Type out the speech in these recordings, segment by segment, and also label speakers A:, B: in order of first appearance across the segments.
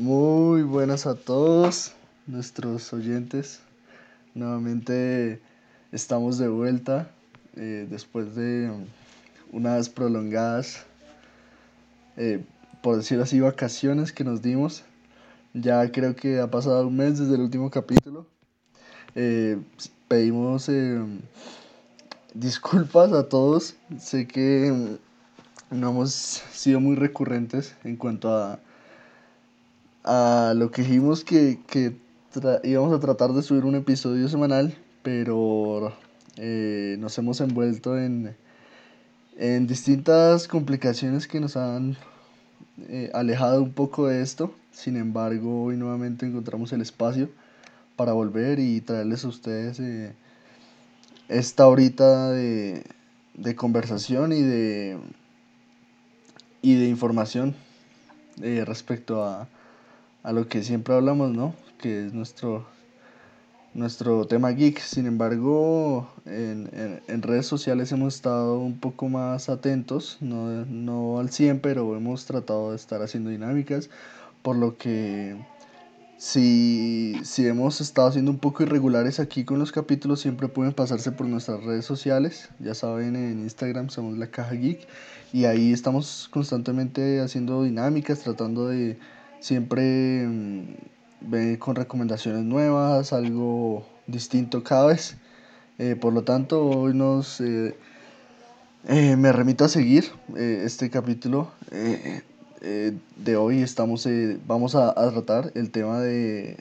A: Muy buenas a todos nuestros oyentes. Nuevamente estamos de vuelta eh, después de unas prolongadas, eh, por decirlo así, vacaciones que nos dimos. Ya creo que ha pasado un mes desde el último capítulo. Eh, pedimos disculpas a todos. Sé que no hemos sido muy recurrentes en cuanto a a lo que dijimos que, que íbamos a tratar de subir un episodio semanal, pero eh, nos hemos envuelto en, en distintas complicaciones que nos han eh, alejado un poco de esto. Sin embargo, hoy nuevamente encontramos el espacio para volver y traerles a ustedes eh, esta horita de, de conversación y de, y de información respecto a, a lo que siempre hablamos, ¿no? Que es nuestro, nuestro tema geek. Sin embargo, en, en, redes sociales hemos estado un poco más atentos, no, no al 100, pero hemos tratado de estar haciendo dinámicas, por lo que si, si hemos estado siendo un poco irregulares aquí con los capítulos, siempre pueden pasarse por nuestras redes sociales. Ya saben, en Instagram somos la caja geek y ahí estamos constantemente haciendo dinámicas, tratando de siempre mm, con recomendaciones nuevas, algo distinto cada vez. Eh, por lo tanto, hoy nos eh, eh, me remito a seguir este capítulo de hoy. Estamos, vamos a, tratar el tema de,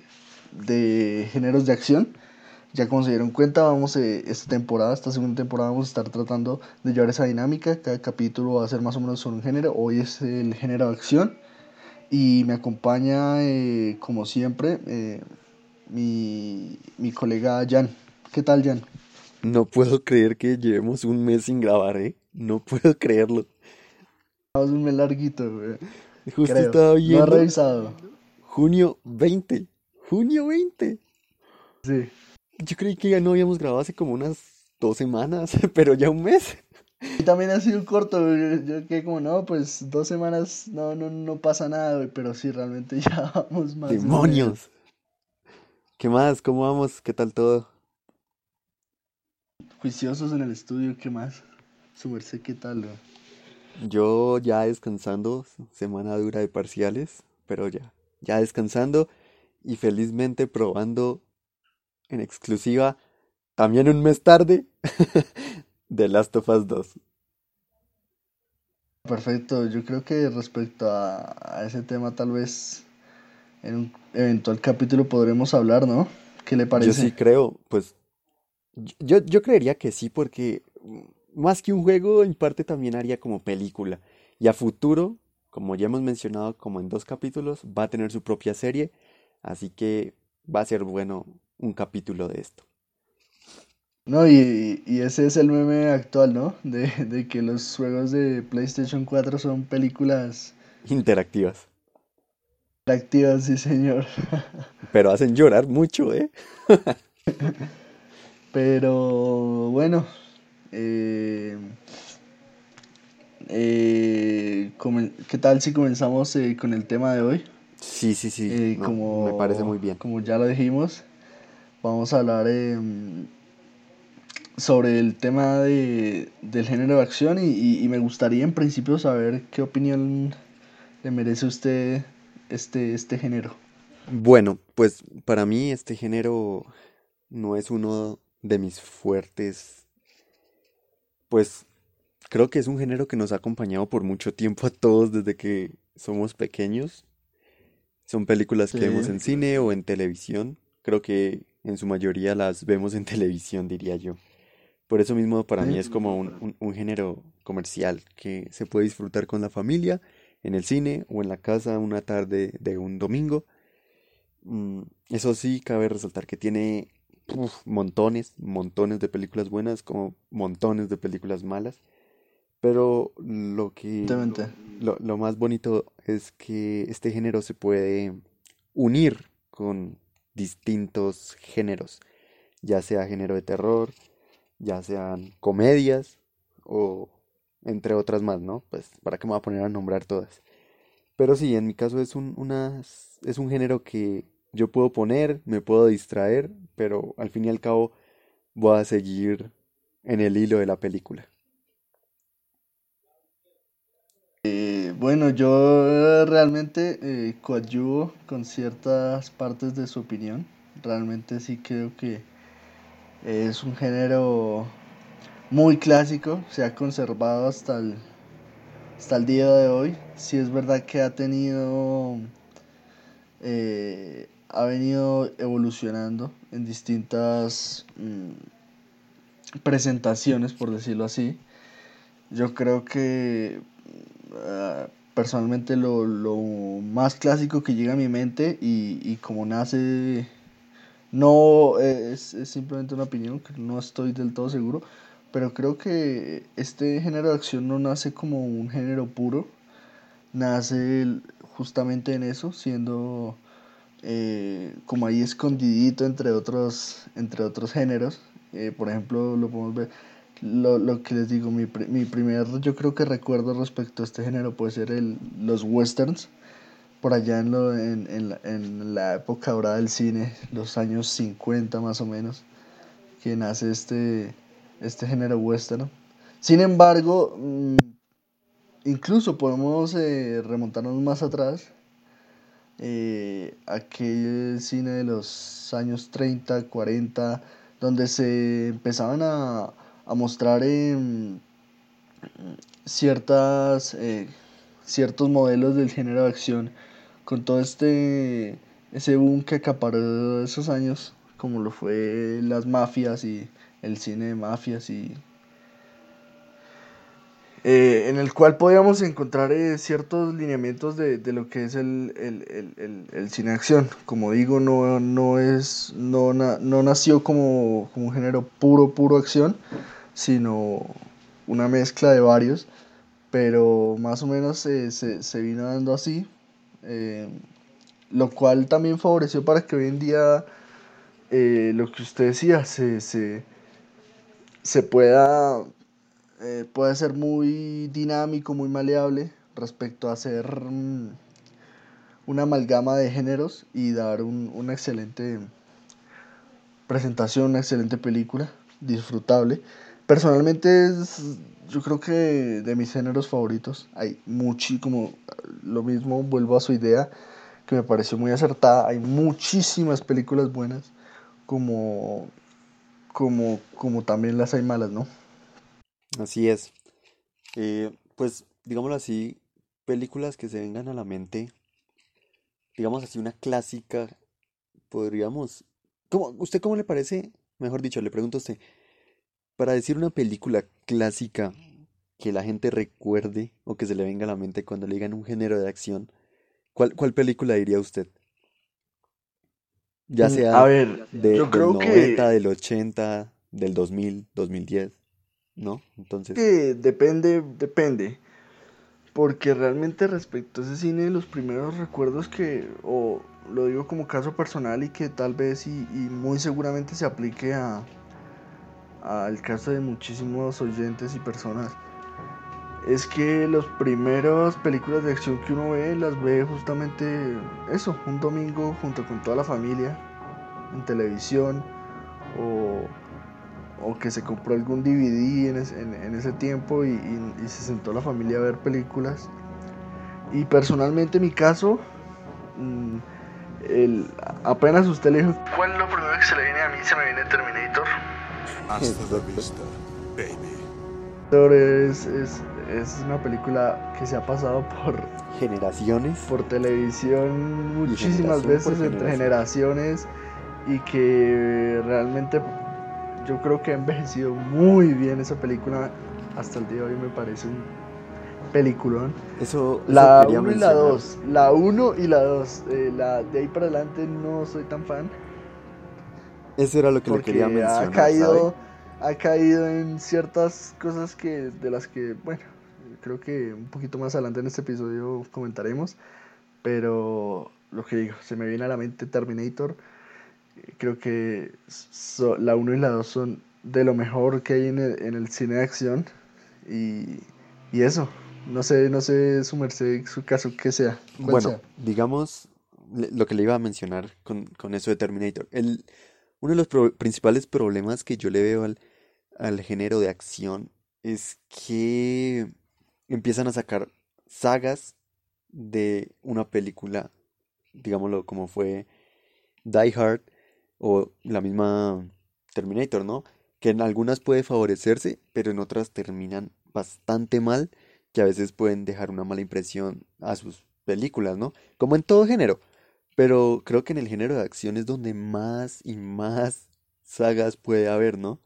A: de géneros de acción. Ya como se dieron cuenta, vamos esta temporada, esta segunda temporada, vamos a estar tratando de llevar esa dinámica. Cada capítulo va a ser más o menos sobre un género. Hoy es el género de acción. Y me acompaña, eh, como siempre, eh, mi, mi colega Jan. ¿Qué tal, Jan?
B: No puedo creer que llevemos un mes sin grabar, ¿eh? No puedo creerlo.
A: Un mes larguito, güey.
B: Justo estaba viendo.
A: No ha revisado.
B: Junio 20. Junio 20.
A: Sí.
B: Yo creí que ya no habíamos grabado hace como unas dos semanas, pero ya un mes.
A: Y también ha sido corto, yo que como no, pues dos semanas no, no, no pasa nada, pero sí, realmente ya vamos más.
B: ¡Demonios! ¿Qué más? ¿Cómo vamos? ¿Qué tal todo?
A: Juiciosos en el estudio, ¿qué más? Su merced, ¿qué tal?
B: Yo ya descansando, semana dura de parciales, pero ya, ya descansando y felizmente probando en exclusiva, también un mes tarde, The Last of Us 2.
A: Perfecto, yo creo que respecto a, ese tema tal vez en un eventual capítulo podremos hablar, ¿no? ¿Qué le parece?
B: Yo sí creo, pues yo, yo creería que sí porque más que un juego en parte también haría como película y a futuro, como ya hemos mencionado como en dos capítulos, va a tener su propia serie, así que va a ser bueno un capítulo de esto.
A: No, y, y, ese es el meme actual, ¿no? De, de, que los juegos de PlayStation 4 son películas
B: interactivas.
A: Interactivas, sí, señor.
B: Pero hacen llorar mucho, ¿eh?
A: Pero bueno, eh, eh, ¿qué tal si comenzamos eh, con el tema de hoy?
B: Sí, sí, sí. como, me parece muy bien.
A: Como ya lo dijimos, vamos a hablar sobre el tema de, del género de acción y, me gustaría en principio saber qué opinión le merece usted este, este género.
B: Bueno, pues para mí este género no es uno de mis fuertes. Pues creo que es un género que nos ha acompañado por mucho tiempo a todos desde que somos pequeños. Son películas que vemos en cine o en televisión. Creo que en su mayoría las vemos en televisión, diría yo. Por eso mismo para mí es como un, un, género comercial que se puede disfrutar con la familia, en el cine o en la casa una tarde de un domingo. Mm, eso sí, cabe resaltar que tiene montones, montones de películas buenas como montones de películas malas. Pero lo que... Lo, lo, más bonito es que este género se puede unir con distintos géneros, ya sea género de terror, ya sean comedias o entre otras más, ¿no? Pues para qué me voy a poner a nombrar todas. Pero sí, en mi caso es un, una, es un género que yo puedo poner, me puedo distraer, pero al fin y al cabo voy a seguir en el hilo de la película.
A: Eh, bueno, yo realmente eh, coadyuvo con ciertas partes de su opinión. Realmente sí creo que es un género muy clásico, se ha conservado hasta el, hasta el día de hoy. Sí es verdad que ha tenido, eh, ha venido evolucionando en distintas mm, presentaciones, por decirlo así. Yo creo que ah, personalmente lo, lo, más clásico que llega a mi mente y, y como nace, no es, es simplemente una opinión, que no estoy del todo seguro, pero creo que este género de acción no nace como un género puro, nace justamente en eso, siendo eh, como ahí escondidito entre otros, entre otros géneros. Eh, por ejemplo, lo podemos ver, lo, lo que les digo, mi, mi, primer, yo creo que recuerdo respecto a este género puede ser el, los westerns, por allá en, lo, en, en, la, en la época dorada del cine, los años 50 más o menos, que nace este este género western. Sin embargo, mm, incluso podemos eh, remontarnos más atrás, eh, aquel cine de los años 30, 40, donde se empezaban a, a mostrar ciertas, eh, ciertos modelos del género de acción, con todo este, ese boom que acaparó esos años, como lo fue las mafias y el cine de mafias y eh, en el cual podíamos encontrar eh, ciertos lineamientos de, de, lo que es el, el, el, el, cine acción. Como digo, no, no, es, no, no nació como, como, un género puro, puro acción, sino una mezcla de varios, pero más o menos se, se, se vino dando así, eh, lo cual también favoreció para que hoy en día lo que usted decía se, se se pueda, eh, puede ser muy dinámico, muy maleable respecto a hacer mm, una amalgama de géneros y dar un, una excelente presentación, una excelente película, disfrutable. Personalmente es, yo creo que de mis géneros favoritos, hay muchísimo, lo mismo, vuelvo a su idea, que me pareció muy acertada, hay muchísimas películas buenas, como como, como también las hay malas, ¿no?
B: Así es. Eh, pues, digámoslo así, películas que se vengan a la mente, digamos así, una clásica, podríamos... ¿Cómo, ¿Usted cómo le parece? Mejor dicho, le pregunto a usted, para decir una película clásica que la gente recuerde o que se le venga a la mente cuando le digan un género de acción, ¿cuál, cuál película diría usted? Ya
A: Mm,
B: sea
A: A ver,
B: de,
A: yo
B: del
A: creo
B: 90,
A: que,
B: del 80, del 2000, 2010, ¿no? Entonces,
A: que depende, depende. Porque realmente respecto a ese cine, los primeros recuerdos que, o lo digo como caso personal y que tal vez y, y muy seguramente se aplique a, al caso de muchísimos oyentes y personas, es que las primeras películas de acción que uno ve, las ve justamente eso, un domingo junto con toda la familia, en televisión, o, o que se compró algún DVD en, es- ese tiempo y se sentó la familia a ver películas. Y personalmente en mi caso, mm, el, apenas usted le dijo, ¿cuál es lo primero que se le viene a mí? Se me viene Terminator.
C: Hasta la vista, baby.
A: Es, es, es una película que se ha pasado por,
B: generaciones
A: por televisión muchísimas
B: generación
A: veces entre generaciones y que realmente yo creo que ha envejecido muy bien esa película. Hasta el día de hoy me parece un peliculón.
B: Eso, eso
A: La
B: quería
A: uno y la
B: mencionar.
A: 2, la uno y la 2, la de ahí para adelante no soy tan fan
B: Eso era lo que le quería
A: ha
B: mencionar, ¿sabe?
A: caído, ha caído en ciertas cosas que de las que, bueno, creo que un poquito más adelante en este episodio comentaremos, pero lo que digo, se me viene a la mente Terminator. Creo que la 1 y la 2 son de lo mejor que hay en el, cine de acción. Y, eso, no sé, no sé su merced, su caso que sea.
B: Bueno, digamos lo que le iba a mencionar con, eso de Terminator. El, uno de los principales problemas que yo le veo al, al género de acción es que empiezan a sacar sagas de una película, digámoslo como fue Die Hard o la misma Terminator, ¿no? Que en algunas puede favorecerse, pero en otras terminan bastante mal, que a veces pueden dejar una mala impresión a sus películas, ¿no? Como en todo género. Pero creo que en el género de acción es donde más y más sagas puede haber, ¿no?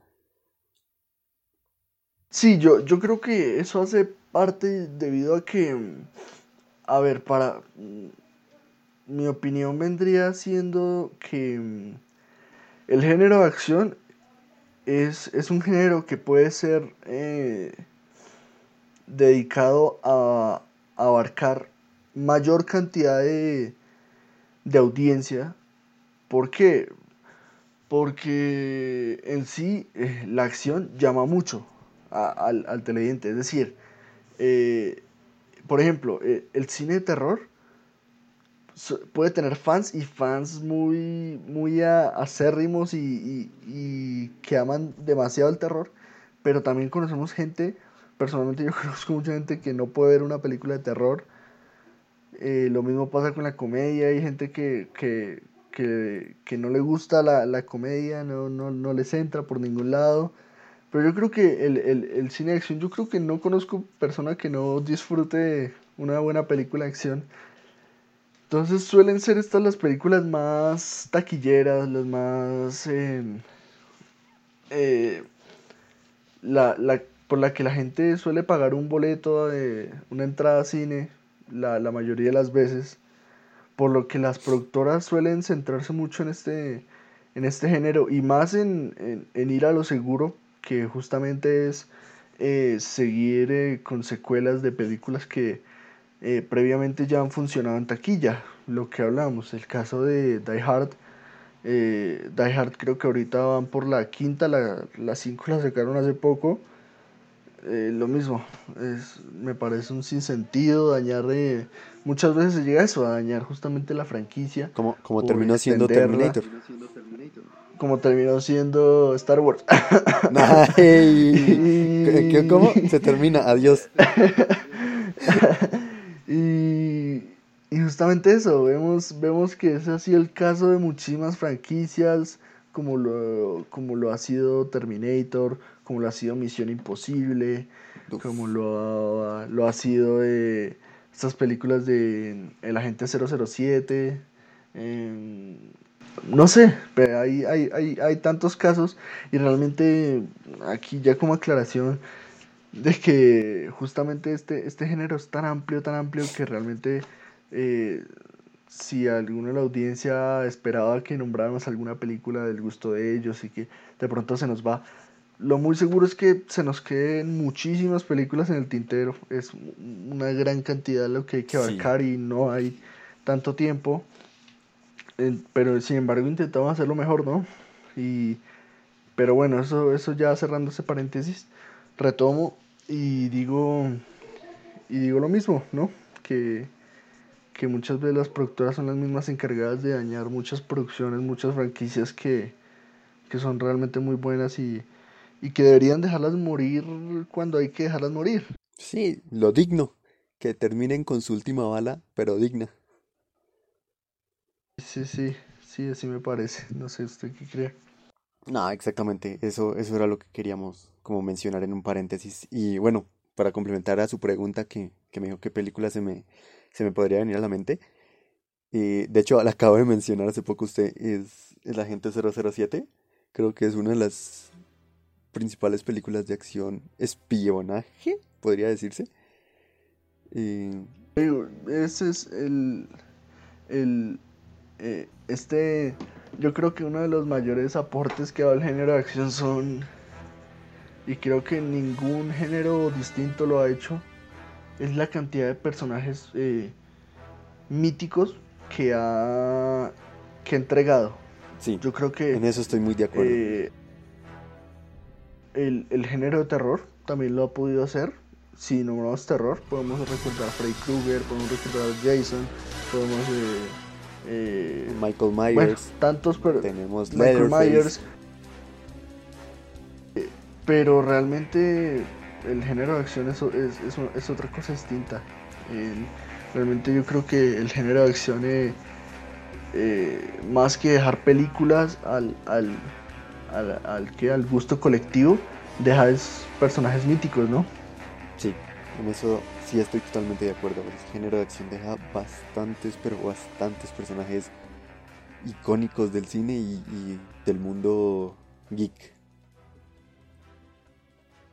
A: Sí, yo, yo creo que eso hace parte debido a que, a ver, para mi opinión vendría siendo que el género de acción es, un género que puede ser eh, dedicado a, abarcar mayor cantidad de, de audiencia. ¿Por qué? Porque en sí eh, la acción llama mucho al, al, televidente. Es decir, eh, por ejemplo, el cine de terror puede tener fans y fans muy, muy acérrimos y, y, que aman demasiado el terror, pero también conocemos gente, personalmente yo conozco mucha gente que no puede ver una película de terror. Eh, lo mismo pasa con la comedia, hay gente que, que, que, que no le gusta la, la comedia, no, no, no, les entra por ningún lado. Pero yo creo que el, el, el cine de acción, yo creo que no conozco persona que no disfrute una buena película de acción. Entonces suelen ser estas las películas más taquilleras, las más... Em, eh, la, por la que la gente suele pagar un boleto de una entrada a cine la, mayoría de las veces. Por lo que las productoras suelen centrarse mucho en este, en este género y más en, ir a lo seguro, que justamente es eh, seguir eh, con secuelas de películas que eh, previamente ya han funcionado en taquilla, lo que hablamos, el caso de Die Hard. Die Hard creo que ahorita van por la quinta, la, la cinco la sacaron hace poco. Eh, lo mismo, es, me parece un sinsentido dañar, muchas veces se llega a eso, a dañar justamente la franquicia.
B: Como, como terminó siendo Terminator.
A: Como terminó siendo Star Wars.
B: ¿Cómo? Se termina, adiós.
A: Y, justamente eso, vemos, vemos que ese ha sido el caso de muchísimas franquicias, como lo, como lo ha sido Terminator, como lo ha sido Misión Imposible, como lo ha, lo ha sido de estas películas de El Agente 007. Em, no sé, pero hay, hay, hay, hay tantos casos y realmente aquí ya como aclaración de que justamente este, este género es tan amplio, tan amplio que realmente eh, si alguno de la audiencia esperaba que nombráramos alguna película del gusto de ellos y que de pronto se nos va, lo muy seguro es que se nos queden muchísimas películas en el tintero. Es una gran cantidad lo que hay que abarcar y no hay tanto tiempo. pero sin embargo intentamos hacerlo mejor, ¿no? Y, pero bueno, eso, eso ya cerrando ese paréntesis, retomo y digo, y digo lo mismo, ¿no? Que, que muchas veces las productoras son las mismas encargadas de dañar muchas producciones, muchas franquicias que, que son realmente muy buenas y, y que deberían dejarlas morir cuando hay que dejarlas morir.
B: Sí, lo digno, que terminen con su última bala, pero digna.
A: Sí, sí, sí, así me parece. No sé usted qué cree.
B: No, exactamente, eso, eso era lo que queríamos como mencionar en un paréntesis. Y bueno, para complementar a su pregunta que, que me dijo qué película se me, se me podría venir a la mente. y de hecho, la acabo de mencionar hace poco usted, es El Agente 007. Creo que es una de las principales películas de acción espionaje, podría decirse.
A: Ese es el, el eh, este, yo creo que uno de los mayores aportes que da el género de acción son y creo que ningún género distinto lo ha hecho, es la cantidad de personajes eh, míticos que ha, que ha entregado.
B: Sí,
A: Yo creo que
B: en eso estoy muy de acuerdo.
A: eh, el, el género de terror también lo ha podido hacer. Si nombramos terror, podemos recordar a Freddy Krueger, podemos recordar a Jason, podemos... eh, eh,
B: Michael
A: bueno,
B: Myers,
A: tantos, pero...
B: tenemos
A: Michael. Myers. Pero realmente el género de acción es, es, es- es otra cosa distinta. Realmente yo creo que el género de acción, eh, eh, más que dejar películas al, al, al, al gusto colectivo, deja es personajes míticos, ¿no?
B: Sí, en eso sí estoy totalmente de acuerdo. El género de acción deja bastantes, pero bastantes personajes icónicos del cine y del mundo geek.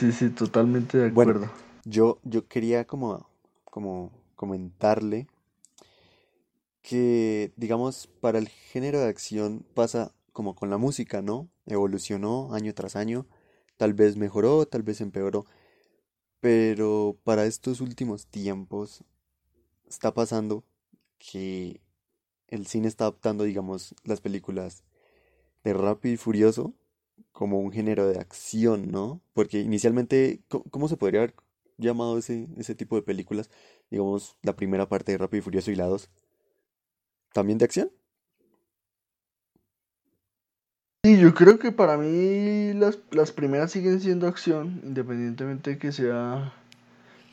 A: Sí, sí, totalmente de
B: Bueno.
A: acuerdo.
B: Yo, yo quería como, como comentarle que, digamos, para el género de acción pasa como con la música, ¿no? Evolucionó año tras año, tal vez mejoró, tal vez empeoró, pero para estos últimos tiempos está pasando que el cine está adaptando, digamos, las películas de Rápido y Furioso como un género de acción, ¿no? Porque inicialmente, ¿cómo, cómo se podría haber llamado ese, ese tipo de películas? Digamos, la primera parte de Rápido y Furioso y la dos. ¿También de acción?
A: Sí, yo creo que para mí las, las primeras siguen siendo acción, independientemente de que sea...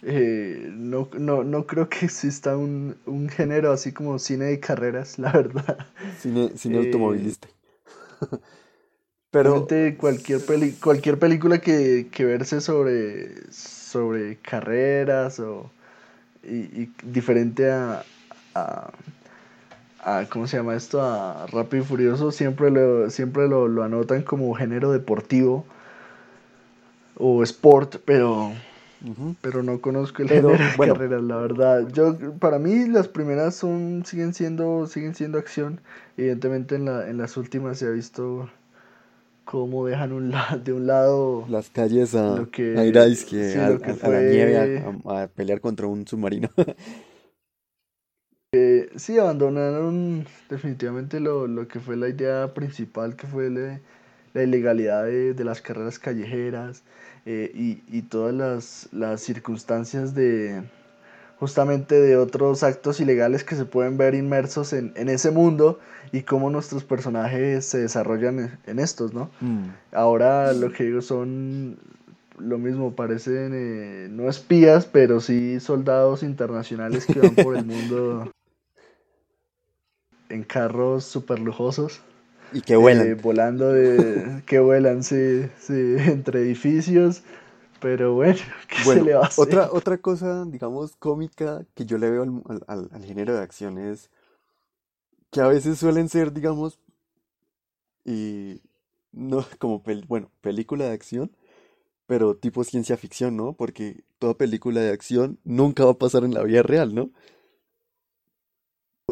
A: eh, no, no, no creo que exista un, un género así como cine de carreras, la verdad.
B: Cine, cine
A: Eh,
B: automovilista. Pero
A: cualquier, peli, cualquier película que, que verse sobre, sobre carreras o y, y diferente a, a, a- ¿cómo se llama esto? A Rápido y Furioso siempre lo, siempre lo, lo anotan como género deportivo o sport, pero, pero no conozco el
B: Pero,
A: género de
B: bueno.
A: carreras, la verdad. Yo, para mí las primeras son, siguen siendo, siguen siendo acción. Evidentemente en la, en las últimas se ha visto cómo dejan un la- de un lado
B: las calles a,
A: lo que-
B: a ir a,
A: sí,
B: a-
A: lo que
B: a- a la
A: fue-
B: nieve a, pelear contra un submarino.
A: Sí, abandonaron definitivamente lo, lo que fue la idea principal, que fue la, la ilegalidad de, de las carreras callejeras eh, y, y todas las, las circunstancias de justamente de otros actos ilegales que se pueden ver inmersos en, en ese mundo y cómo nuestros personajes se desarrollan en, en estos, ¿no?
B: Mm,
A: Ahora lo que digo son lo mismo, parecen eh, no espías, pero sí soldados internacionales que van por el mundo en carros súper lujosos,
B: Y que vuelan.
A: eh, volando de, que vuelan, sí, sí, entre edificios, pero bueno, ¿qué
B: Bueno,
A: se le va a hacer?
B: otra, otra cosa, digamos, cómica que yo le veo al, al- al- al género de acción es que a veces suelen ser, digamos, y no como, pel- bueno, película de acción, pero tipo ciencia ficción, ¿no? Porque toda película de acción nunca va a pasar en la vida real, ¿no?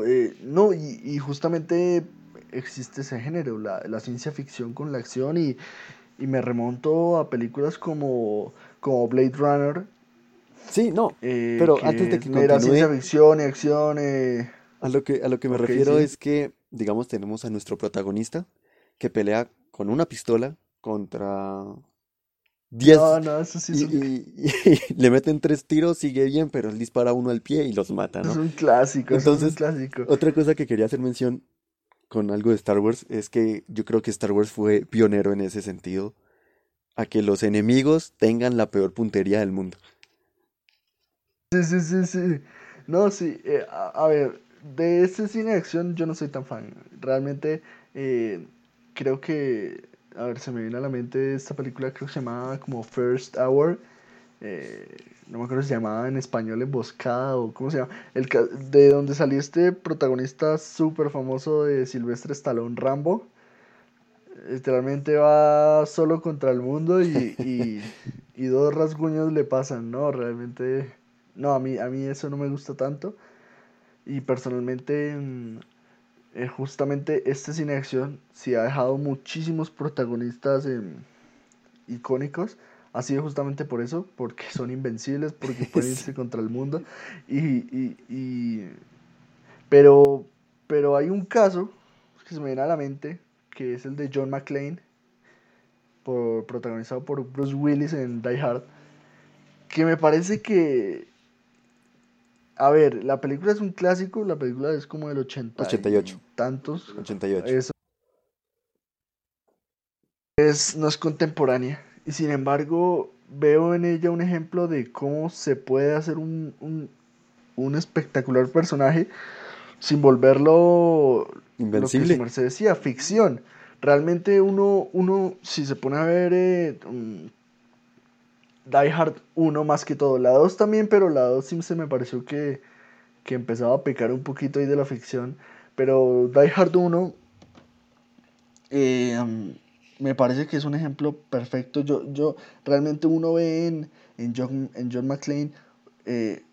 A: Eh, no, y, y justamente existe ese género, la, la ciencia ficción con la acción, y, y me remonto a películas como, como Blade Runner,
B: Sí, no,
A: eh,
B: Pero antes de
A: es
B: que continúe-
A: ciencia ficción y acción, eh,
B: a lo que, a lo que me refiero
A: sí.
B: es que, digamos, tenemos a nuestro protagonista que pelea con una pistola contra 10
A: no, no, eso sí es
B: Y,
A: un,
B: y- y le meten tres tiros, sigue bien, pero él dispara uno al pie y los mata,
A: es
B: ¿no?
A: un clásico, eso es un
B: Entonces,
A: clásico.
B: Otra cosa que quería hacer mención con algo de Star Wars es que yo creo que Star Wars fue pionero en ese sentido, a que los enemigos tengan la peor puntería del mundo.
A: Sí, sí, sí, sí. No, sí, eh, a, ver, de este cine de acción yo no soy tan fan. Realmente eh, creo que, a ver, se me viene a la mente esta película, creo que se llamaba como First Hour. eh, no me acuerdo si se llamaba en español Emboscada o cómo se llama. El, de donde salió este protagonista súper famoso de Sylvester Stallone, Rambo. Literalmente va solo contra el mundo y, y, y dos rasguños le pasan, ¿no? Realmente, no, a mí, a mí eso no me gusta tanto. Y personalmente, mm, eh, justamente este cine de acción sí ha dejado muchísimos protagonistas em, icónicos. Ha sido justamente por eso, porque son invencibles, porque pueden irse contra el mundo. Y, y, y- pero pero hay un caso que se me viene a la mente, que es el de John McClane, por, protagonizado por Bruce Willis en Die Hard, que me parece que... A ver, la película es un clásico, la película es como del 80 y
B: 88.
A: tantos.
B: 88.
A: Eso. Es, no es contemporánea. Y sin embargo, veo en ella un ejemplo de cómo se puede hacer un, un, un espectacular personaje sin volverlo lo que
B: Invencible.
A: su merced decía, ficción. Realmente uno, uno, si se pone a ver eh, mm, Die Hard 1 más que todo, la 2 también, pero la 2 sí se me pareció que, que empezaba a pecar un poquito ahí de la ficción. Pero Die Hard 1 eh, mm, me parece que es un ejemplo perfecto. Yo, yo realmente uno ve en, en, John, en John McClane eh,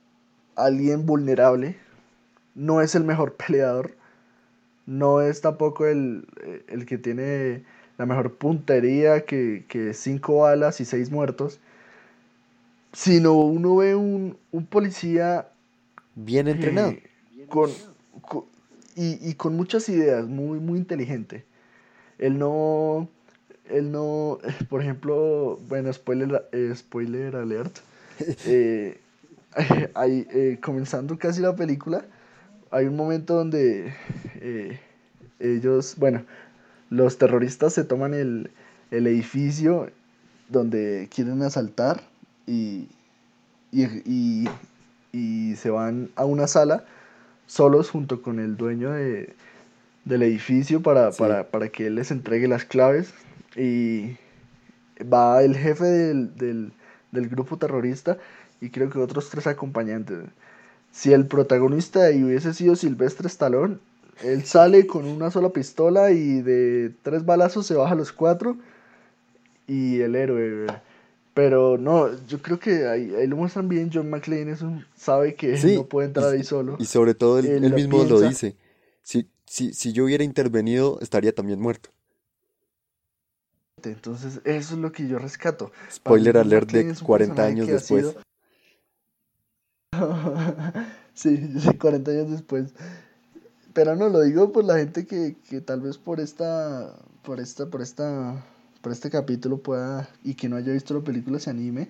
A: alguien vulnerable. No es el mejor peleador. No es tampoco el, eh, el que tiene la mejor puntería, que, que cinco balas y seis muertos. Sino uno ve un, un policía
B: Bien entrenado.
A: eh, con, co- y, y con muchas ideas, muy, muy inteligente. Él no, él no, por ejemplo, bueno, spoiler, eh, spoiler alert, eh, hay, eh, comenzando casi la película, hay un momento donde ellos, bueno, los terroristas se toman el, el edificio donde quieren asaltar y, y, y- y se van a una sala solos junto con el dueño de, del edificio para,
B: Sí.
A: para, para que él les entregue las claves y va el jefe del, del, del grupo terrorista y creo que otros tres acompañantes. Si el protagonista hubiese sido Silvestre Stallone, él sale con una sola pistola y de tres balazos se baja los cuatro y el héroe. Pero no, yo creo que ahí, ahí lo muestran bien. John McClane es un, sabe que
B: Sí,
A: no puede entrar
B: y-
A: ahí solo.
B: Y sobre todo él,
A: Él
B: él
A: lo
B: mismo lo dice. Si, si, si yo hubiera intervenido, estaría también muerto.
A: Entonces, eso es lo que yo rescato. Mí,
B: Spoiler alert de
A: es un
B: 40
A: personaje
B: años después.
A: sí, sí, 40 años después. Pero no, lo digo por la gente que, que tal vez por esta, por esta, por esta, por este capítulo pueda, y que no haya visto la película, se anime.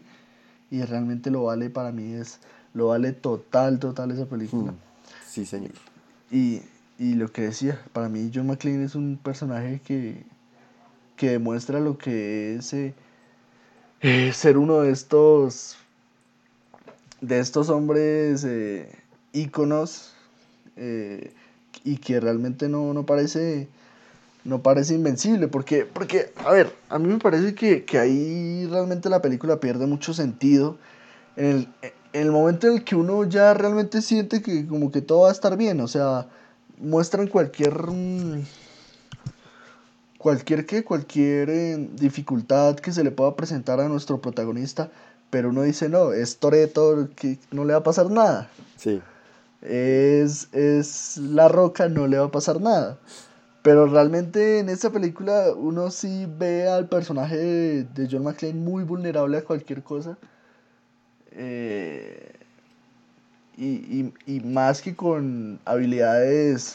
A: Y realmente lo vale para mí, es, lo vale total, total esa película.
B: Mm, Sí, señor.
A: Y, y lo que decía, para mí John McClane es un personaje que, que demuestra lo que es eh, eh, ser uno de estos de estos hombres eh, íconos eh, y que realmente no, no parece no parece invencible porque porque a ver a mí me parece que, que ahí realmente la película pierde mucho sentido en el, en el momento en el que uno ya realmente siente que como que todo va a estar bien o sea muestran cualquier mm, cualquier que cualquier eh, dificultad que se le pueda presentar a nuestro protagonista pero uno dice no es Toreto que no le va a pasar nada
B: Sí.
A: es, es La Roca, no le va a pasar nada. Pero realmente en esta película uno sí ve al personaje de, de John McClane muy vulnerable a cualquier cosa. Eh, y, y- y más que con habilidades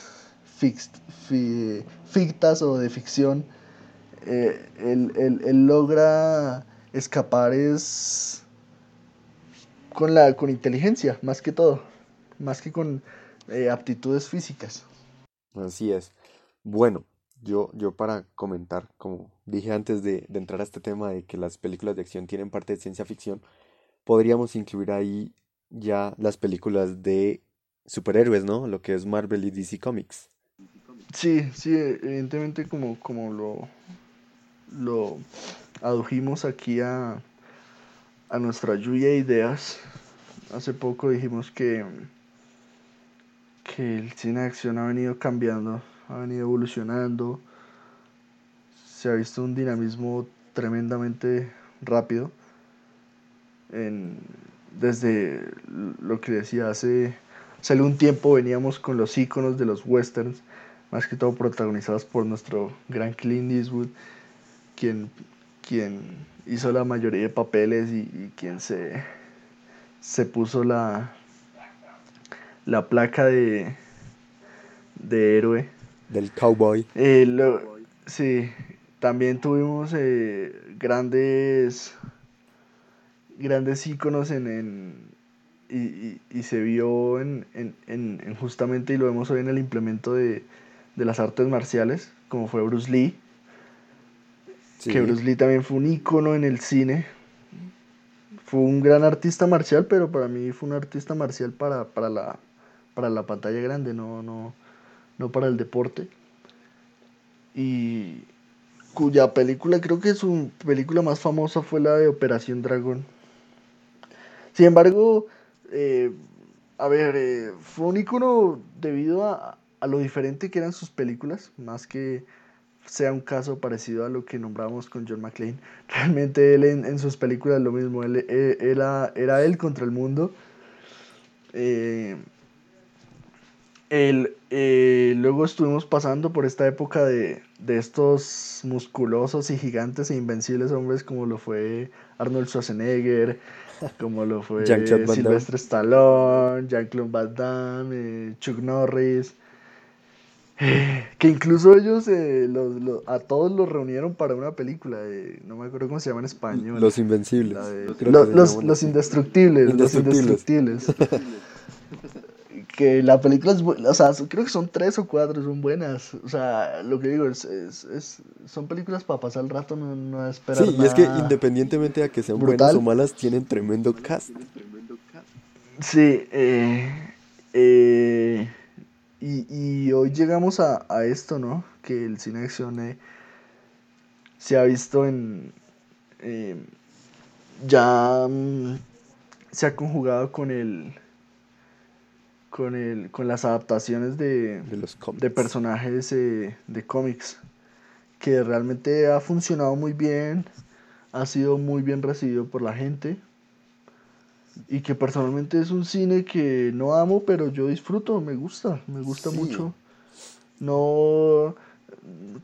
A: fix- fi- fictas o de ficción, eh, él, él- él logra escapar es con la con inteligencia, más que todo, más que con eh, aptitudes físicas.
B: Así es. Bueno, yo, yo para comentar, como dije antes de, de entrar a este tema de que las películas de acción tienen parte de ciencia ficción, podríamos incluir ahí ya las películas de superhéroes, ¿no? Lo que es Marvel y DC Comics.
A: Sí, sí, evidentemente como, como lo, lo adujimos aquí a, a nuestra lluvia de ideas. Hace poco dijimos que, que el cine de acción ha venido cambiando, ha venido evolucionando, se ha visto un dinamismo tremendamente rápido. En, desde lo que decía hace, hace algún tiempo veníamos con los iconos de los westerns, más que todo protagonizados por nuestro gran Clint Eastwood, quien, quien hizo la mayoría de papeles y, y quien se, se puso la, la placa de, de héroe.
B: Del cowboy.
A: Eh, lo- sí, también tuvimos eh, grandes, grandes íconos en, en- y, y- y se vio en- en- en justamente, y lo vemos hoy en el implemento de, de las artes marciales, como fue Bruce Lee,
B: Sí.
A: que Bruce Lee también fue un ícono en el cine. Fue un gran artista marcial, pero para mí fue un artista marcial para, para, la, para la pantalla grande, no, no, no para el deporte. Y cuya película, creo que su película más famosa fue la de Operación Dragón. Sin embargo, eh, a ver, eh, fue un ícono debido a, a lo diferente que eran sus películas, más que sea un caso parecido a lo que nombramos con John McClane. Realmente él en, en sus películas lo mismo, él, él- era, era él contra el mundo. Eh, el, eh, luego estuvimos pasando por esta época de, de estos musculosos y gigantes e invencibles hombres como lo fue Arnold Schwarzenegger, como lo fue. Sylvester Stallone, Jean-Claude Van Damme, eh, Chuck Norris. Que incluso ellos eh, los- los- a todos los reunieron para una película, eh, no me acuerdo cómo se llama en español.
B: Los Invencibles.
A: De- lo- los, indestructibles,
B: Indestructibles.
A: los indestructibles. que la película es buena, o sea, creo que son tres o cuatro, son buenas. O sea, lo que digo es, es, es- son películas para pasar el rato, no, no esperar
B: Sí, y es que
A: nada.
B: independientemente de que sean
A: brutal.
B: buenas o malas, tienen tremendo cast.
A: Sí, eh, eh, y, y hoy llegamos a, a esto, ¿no? Que el cine de acción eh, se ha visto en... eh, ya mm, se ha conjugado con el... Con, el, con las adaptaciones de,
B: De los
A: de personajes eh, de cómics, que realmente ha funcionado muy bien, ha sido muy bien recibido por la gente, y que personalmente es un cine que no amo, pero yo disfruto, me gusta, me gusta
B: Sí.
A: mucho. No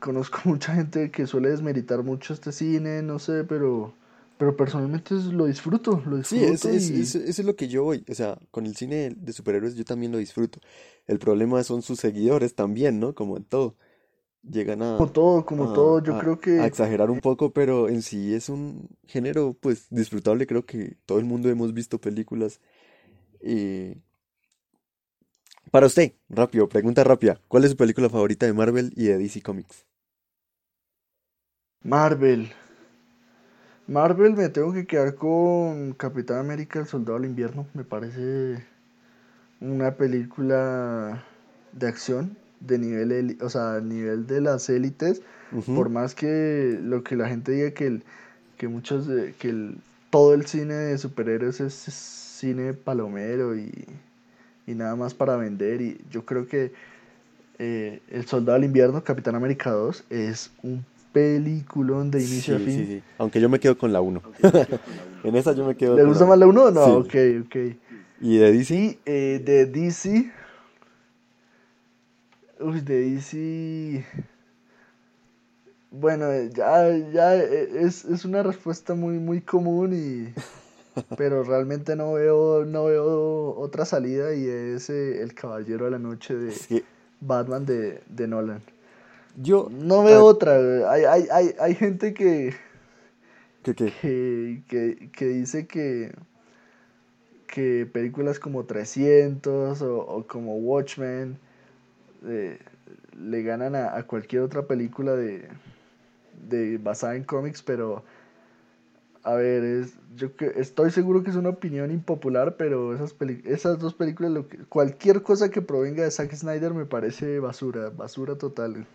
A: conozco mucha gente que suele desmeritar mucho este cine, no sé, pero, pero personalmente es- lo disfruto, lo
B: Sí,
A: disfruto.
B: es-
A: y-
B: es- eso es lo que yo voy. O sea, con el cine de superhéroes yo también lo disfruto. El problema son sus seguidores también, ¿no? Como en todo. Llegan a,
A: como todo, como
B: a-
A: todo, yo
B: a-
A: creo que...
B: a exagerar un poco, pero en sí es un género, pues, disfrutable. Creo que todo el mundo hemos visto películas. Y... Para usted, rápido, pregunta rápida. ¿Cuál es su película favorita de Marvel y de DC Comics?
A: Marvel. Marvel me tengo que quedar con Capitán América, el Soldado del Invierno. Me parece una película de acción de nivel, eli- o sea, nivel de las élites.
B: Ujú.
A: Por más que lo que la gente diga que el, que muchos de- que el, todo el cine de superhéroes es, es cine palomero y, y nada más para vender. Y yo creo que eh, El Soldado del Invierno, Capitán América 2, es un peliculón de inicio a
B: Sí,
A: fin.
B: sí, sí. Aunque yo me quedo con la 1. En esa yo me quedo
A: ¿Le
B: con
A: gusta
B: la
A: más la 1 o no?
B: Sí.
A: Ok, ok.
B: ¿Y de DC?
A: Y eh, de DC. Uy, de DC. Bueno, eh, ya, ya eh, es, es una respuesta muy, muy común y. Pero realmente no veo, no veo otra salida y es eh, El Caballero de la Noche de Batman de, de Nolan.
B: yo...
A: No veo
B: Ah,
A: otra. Hay, hay, hay, hay gente que,
B: ¿Qué, qué?
A: que, que, que dice que, que películas como 300 o, o como Watchmen eh, le ganan a, a cualquier otra película de, de basada en cómics, pero a ver, es, yo que, estoy seguro que es una opinión impopular, pero esas, peli- esas dos películas, lo que, cualquier cosa que provenga de Zack Snyder me parece basura, basura total.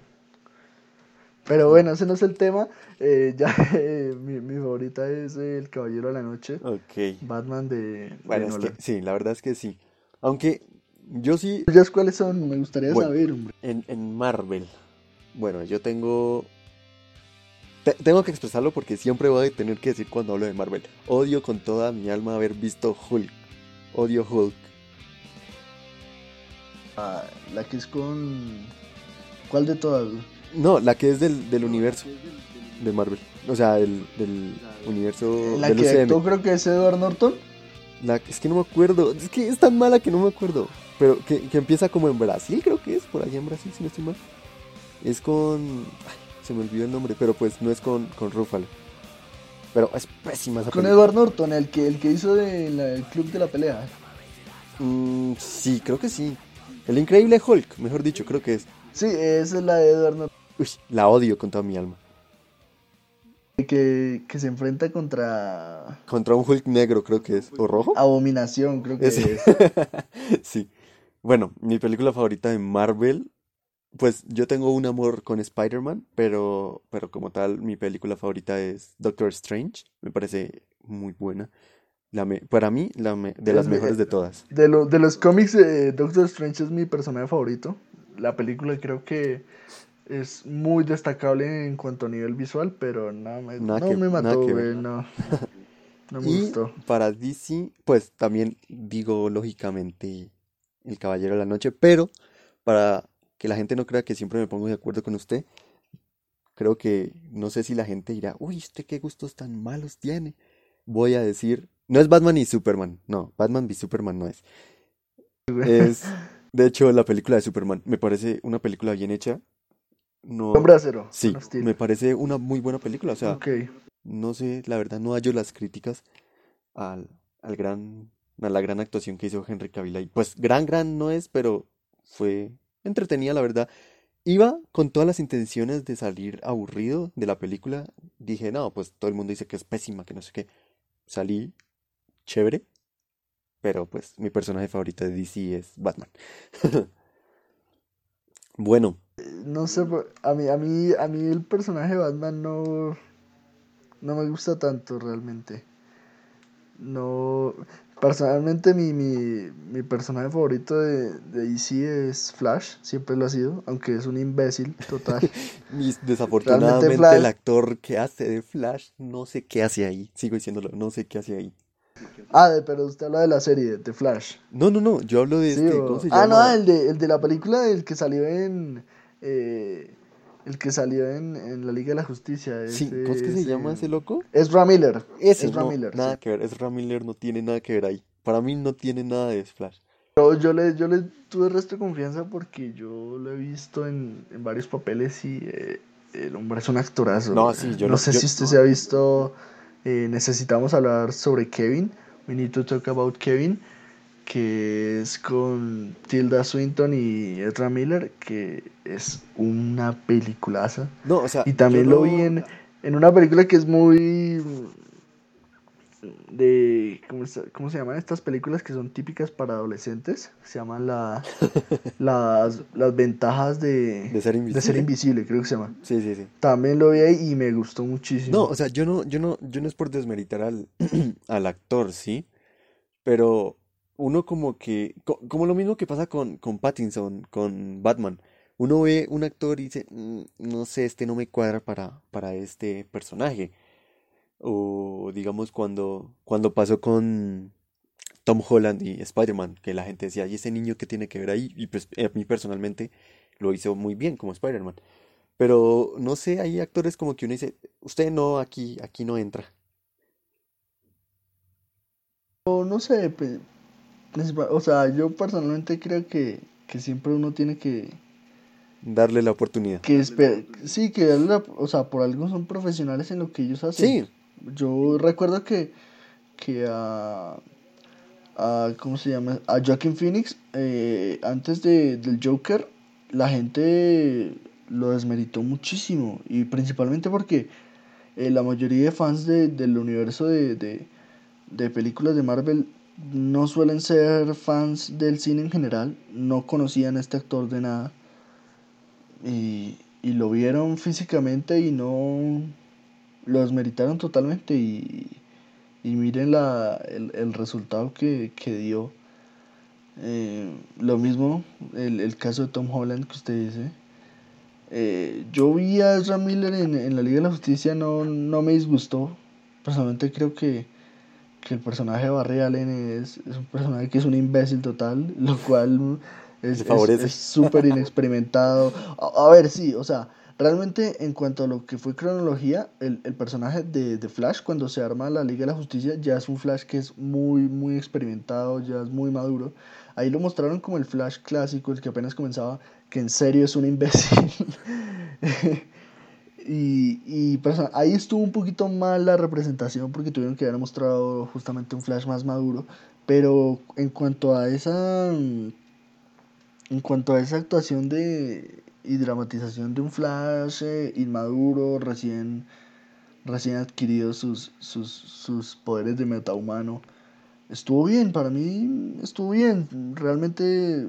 A: Pero bueno, ese no es el tema. eh, ya eh, mi, mi favorita es El Caballero de la Noche,
B: Ok.
A: Batman de, de
B: Bueno, es
A: Nolan.
B: que sí, la verdad es que sí. Aunque yo sí,
A: ¿Tuyas cuáles son? Me gustaría
B: Bueno.
A: saber, hombre.
B: en, en Marvel, bueno, yo tengo... te- tengo que expresarlo porque siempre voy a tener que decir cuando hablo de Marvel. Odio con toda mi alma haber visto Hulk. Odio Hulk.
A: Ah, la que es con... ¿Cuál de todas?
B: No, la que es del, del universo de Marvel. O sea, del, del universo
A: La
B: del
A: que
B: UCM.
A: actuó creo que es Edward Norton.
B: La, es que no me acuerdo. Es que es tan mala que no me acuerdo. Pero que, que empieza como en Brasil, creo que es, por allá en Brasil, si no estoy mal. Es con... ay, se me olvidó el nombre, pero pues no es con, con Ruffalo. Pero es pésima esa
A: Con
B: película.
A: Edward Norton, el que, el que hizo de la- el club de la pelea.
B: Mm, sí, creo que sí. El increíble Hulk, mejor dicho, creo que es.
A: Sí, esa es la de Edward Norton.
B: Uy, la odio con toda mi alma.
A: Que, que se enfrenta contra
B: Contra un Hulk negro, creo que es. ¿O rojo?
A: Abominación, creo que
B: Ese.
A: es.
B: sí. Bueno, mi película favorita de Marvel, pues yo tengo un amor con Spider-Man, pero, pero como tal, mi película favorita es Doctor Strange. Me parece muy buena. La me- para mí, la me- de las
A: Es mi-
B: mejores de todas.
A: De, lo- de los cómics, eh, Doctor Strange es mi personaje favorito. La película creo que es muy destacable en cuanto a nivel visual, pero no me,
B: Nada
A: no
B: que-
A: me mató, güey, no. No me
B: Y
A: gustó.
B: para DC, pues también digo lógicamente El Caballero de la Noche, pero para que la gente no crea que siempre me pongo de acuerdo con usted, creo que no sé si la gente dirá, uy, ¿usted qué gustos tan malos tiene? Voy a decir, no es Batman y Superman, no, Batman v Superman no es. Es, de hecho, la película de Superman me parece una película bien hecha. No,
A: Hombre acero.
B: sí, me parece una muy buena película, o sea, no sé, la verdad no hallo las críticas al, al gran, la gran actuación que hizo Henry Cavill. Pues gran, gran no es, pero fue entretenida, la verdad. Iba con todas las intenciones de salir aburrido de la película. Dije, no, pues todo el mundo dice que es pésima, que no sé qué. Salí chévere, pero pues mi personaje favorito de DC es Batman. Bueno,
A: No sé, a mí, a mí, a mí el personaje de Batman no, no me gusta tanto realmente. No, personalmente mi, mi, mi personaje favorito de, de DC es Flash, siempre lo ha sido, aunque es un imbécil total.
B: mis- desafortunadamente
A: Flash-
B: el actor que hace de Flash, no sé qué hace ahí. Sigo diciéndolo, no sé qué hace ahí.
A: Ah, de- pero usted habla de la serie, de Flash.
B: No, no, no, yo hablo de
A: Sí,
B: este,
A: o-
B: ¿cómo se
A: Ah, no,
B: llama?
A: el de, el de la película, el que salió en... eh, el que salió en, en la Liga de la Justicia.
B: Sí, ¿cómo es que se llama ese loco?
A: Ezra Miller.
B: Ese,
A: Ezra
B: no,
A: Miller,
B: nada
A: sí.
B: que ver, Ezra Miller no tiene nada que ver ahí. Para mí no tiene nada de Flash.
A: Yo, yo le, yo le tuve resto de confianza porque yo lo he visto en, en varios papeles y eh, el hombre es un actorazo.
B: No, sí, yo
A: no
B: no-
A: sé
B: yo-
A: si usted se ha visto. eh, necesitamos hablar sobre Kevin. We need to talk about Kevin. Que es con Tilda Swinton y Ezra Miller. Que es una peliculaza.
B: No, o sea,
A: Y también lo
B: no-
A: vi en, en una película que es muy de ¿cómo, se- cómo se llaman estas películas que son típicas para adolescentes? Se llaman la, las, las ventajas de,
B: De ser invisible.
A: invisible, creo que se llama.
B: Sí, sí, sí.
A: También lo vi ahí y me gustó muchísimo.
B: No, o sea, yo no, yo no, yo no es por desmeritar al, al actor, ¿sí? Pero uno como que, co- como lo mismo que pasa con, con Pattinson, con Batman. Uno ve un actor y dice, "Mm, no sé, este no me cuadra para, para este personaje. O digamos cuando, cuando pasó con Tom Holland y Spider-Man, que la gente decía, ¿y ese niño qué tiene que ver ahí? Y pues a mí personalmente lo hizo muy bien como Spider-Man. Pero no sé, hay actores como que uno dice, usted no, aquí, aquí no entra.
A: O no sé, o sea, yo personalmente creo que, que siempre uno tiene que,
B: Darle la oportunidad.
A: que esper- sí, que darle la- o sea, por algo son profesionales en lo que ellos hacen.
B: Sí,
A: Yo recuerdo que, que a, a- ¿cómo se llama? A Joaquin Phoenix, eh, antes de, del Joker, la gente lo desmeritó muchísimo. Y principalmente porque eh, la mayoría de fans de- del universo de, de, de películas de Marvel no suelen ser fans del cine en general, no conocían a este actor de nada. Y, y lo vieron físicamente y no lo desmeritaron totalmente y, y miren la, el, el resultado que, que dio. Eh, lo mismo, el, el caso de Tom Holland que usted dice. Eh, yo vi a Ezra Miller en, en la Liga de la Justicia, no, no me disgustó. Personalmente creo que, que el personaje de Barry Allen es, es un personaje que es un imbécil total, lo cual Es súper inexperimentado. A, a ver, sí, o sea, realmente en cuanto a lo que fue cronología, el, el personaje de, de Flash, cuando se arma la Liga de la Justicia, ya es un Flash que es muy, muy experimentado, ya es muy maduro. Ahí lo mostraron como el Flash clásico, el que apenas comenzaba, que en serio es un imbécil. Y, y perso- ahí estuvo un poquito mal la representación porque tuvieron que haber mostrado justamente un Flash más maduro. Pero en cuanto a esa. En cuanto a esa actuación de. y dramatización de un Flash eh, inmaduro, recién. recién adquirido sus, sus, sus poderes de metahumano. Estuvo bien, para mí estuvo bien. Realmente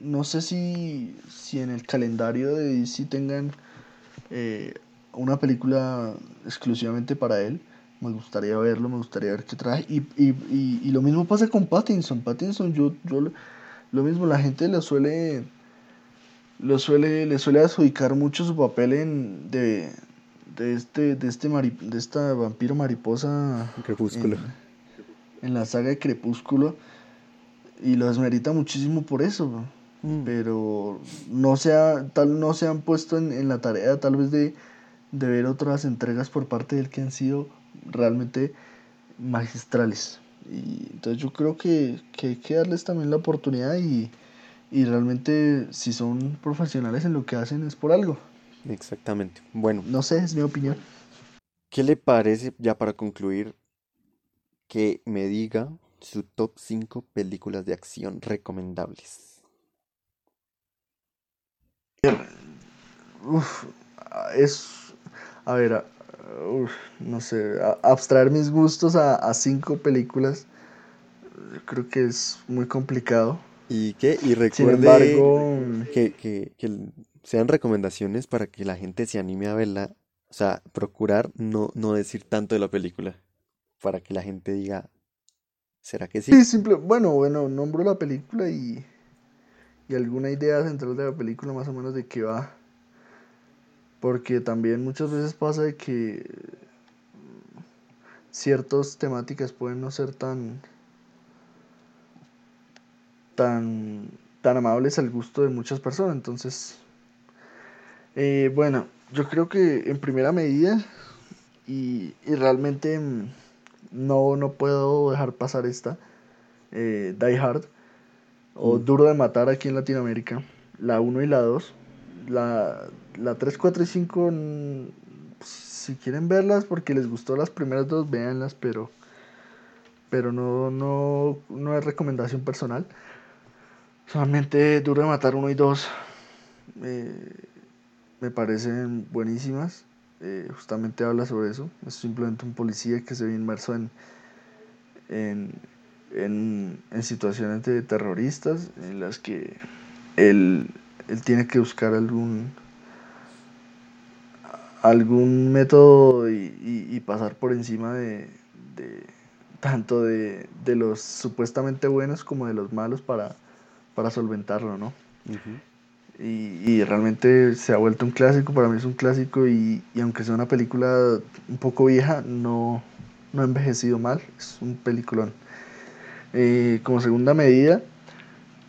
A: no sé si, si en el calendario de DC tengan eh, una película exclusivamente para él. Me gustaría verlo, me gustaría ver qué trae. Y, y, y, y lo mismo pasa con Pattinson. Pattinson, yo, yo lo- mismo, la gente le suele, lo suele, le suele adjudicar mucho su papel en de, de este, de este mari- de esta vampiro mariposa
B: Crepúsculo.
A: en, en la saga de Crepúsculo. Y lo desmerita muchísimo por eso. bro
B: Mm.
A: pero no se, ha- tal, no se han puesto en, en la tarea tal vez de, de ver otras entregas por parte de él que han sido realmente magistrales. Y entonces yo creo que, que hay que darles también la oportunidad y, y realmente si son profesionales en lo que hacen es por algo.
B: Exactamente. Bueno,
A: No sé, es mi opinión.
B: ¿qué le parece, ya para concluir, que me diga su top 5 películas de acción recomendables?
A: Uf, es, a ver, a- uf, no sé, a- abstraer mis gustos a, a cinco películas, yo creo que es muy complicado.
B: ¿Y qué? Y
A: Sin
B: recuerde
A: embargo,
B: que, que, que sean recomendaciones para que la gente se anime a verla. O sea, procurar no, no decir tanto de la película. Para que la gente diga, ¿será que sí?
A: sí, simple, bueno, bueno, nombro la película y, y alguna idea central de la película más o menos de qué va. Porque también muchas veces pasa de que ciertas temáticas pueden no ser tan tan tan amables al gusto de muchas personas. Entonces, eh, bueno, yo creo que en primera medida y, y realmente mm, no, no puedo dejar pasar esta eh, Die Hard o
B: Mm.
A: Duro de Matar aquí en Latinoamérica, la 1 y la 2. La, la 3, 4 y 5, mm, si quieren verlas porque les gustó las primeras dos, véanlas, pero, pero no, no, no es recomendación personal. Solamente Duro de Matar 1 y 2 eh, me parecen buenísimas. Eh, justamente habla sobre eso. Es simplemente un policía que se ve inmerso en, en, en, en situaciones de terroristas en las que él, él tiene que buscar algún algún método y, y- y pasar por encima de, de- tanto de, de los supuestamente buenos como de los malos para, para solventarlo, ¿no? Y, y realmente se ha vuelto un clásico, para mí es un clásico y, y aunque sea una película un poco vieja, no, no ha envejecido mal, es un peliculón. Eh, como segunda medida,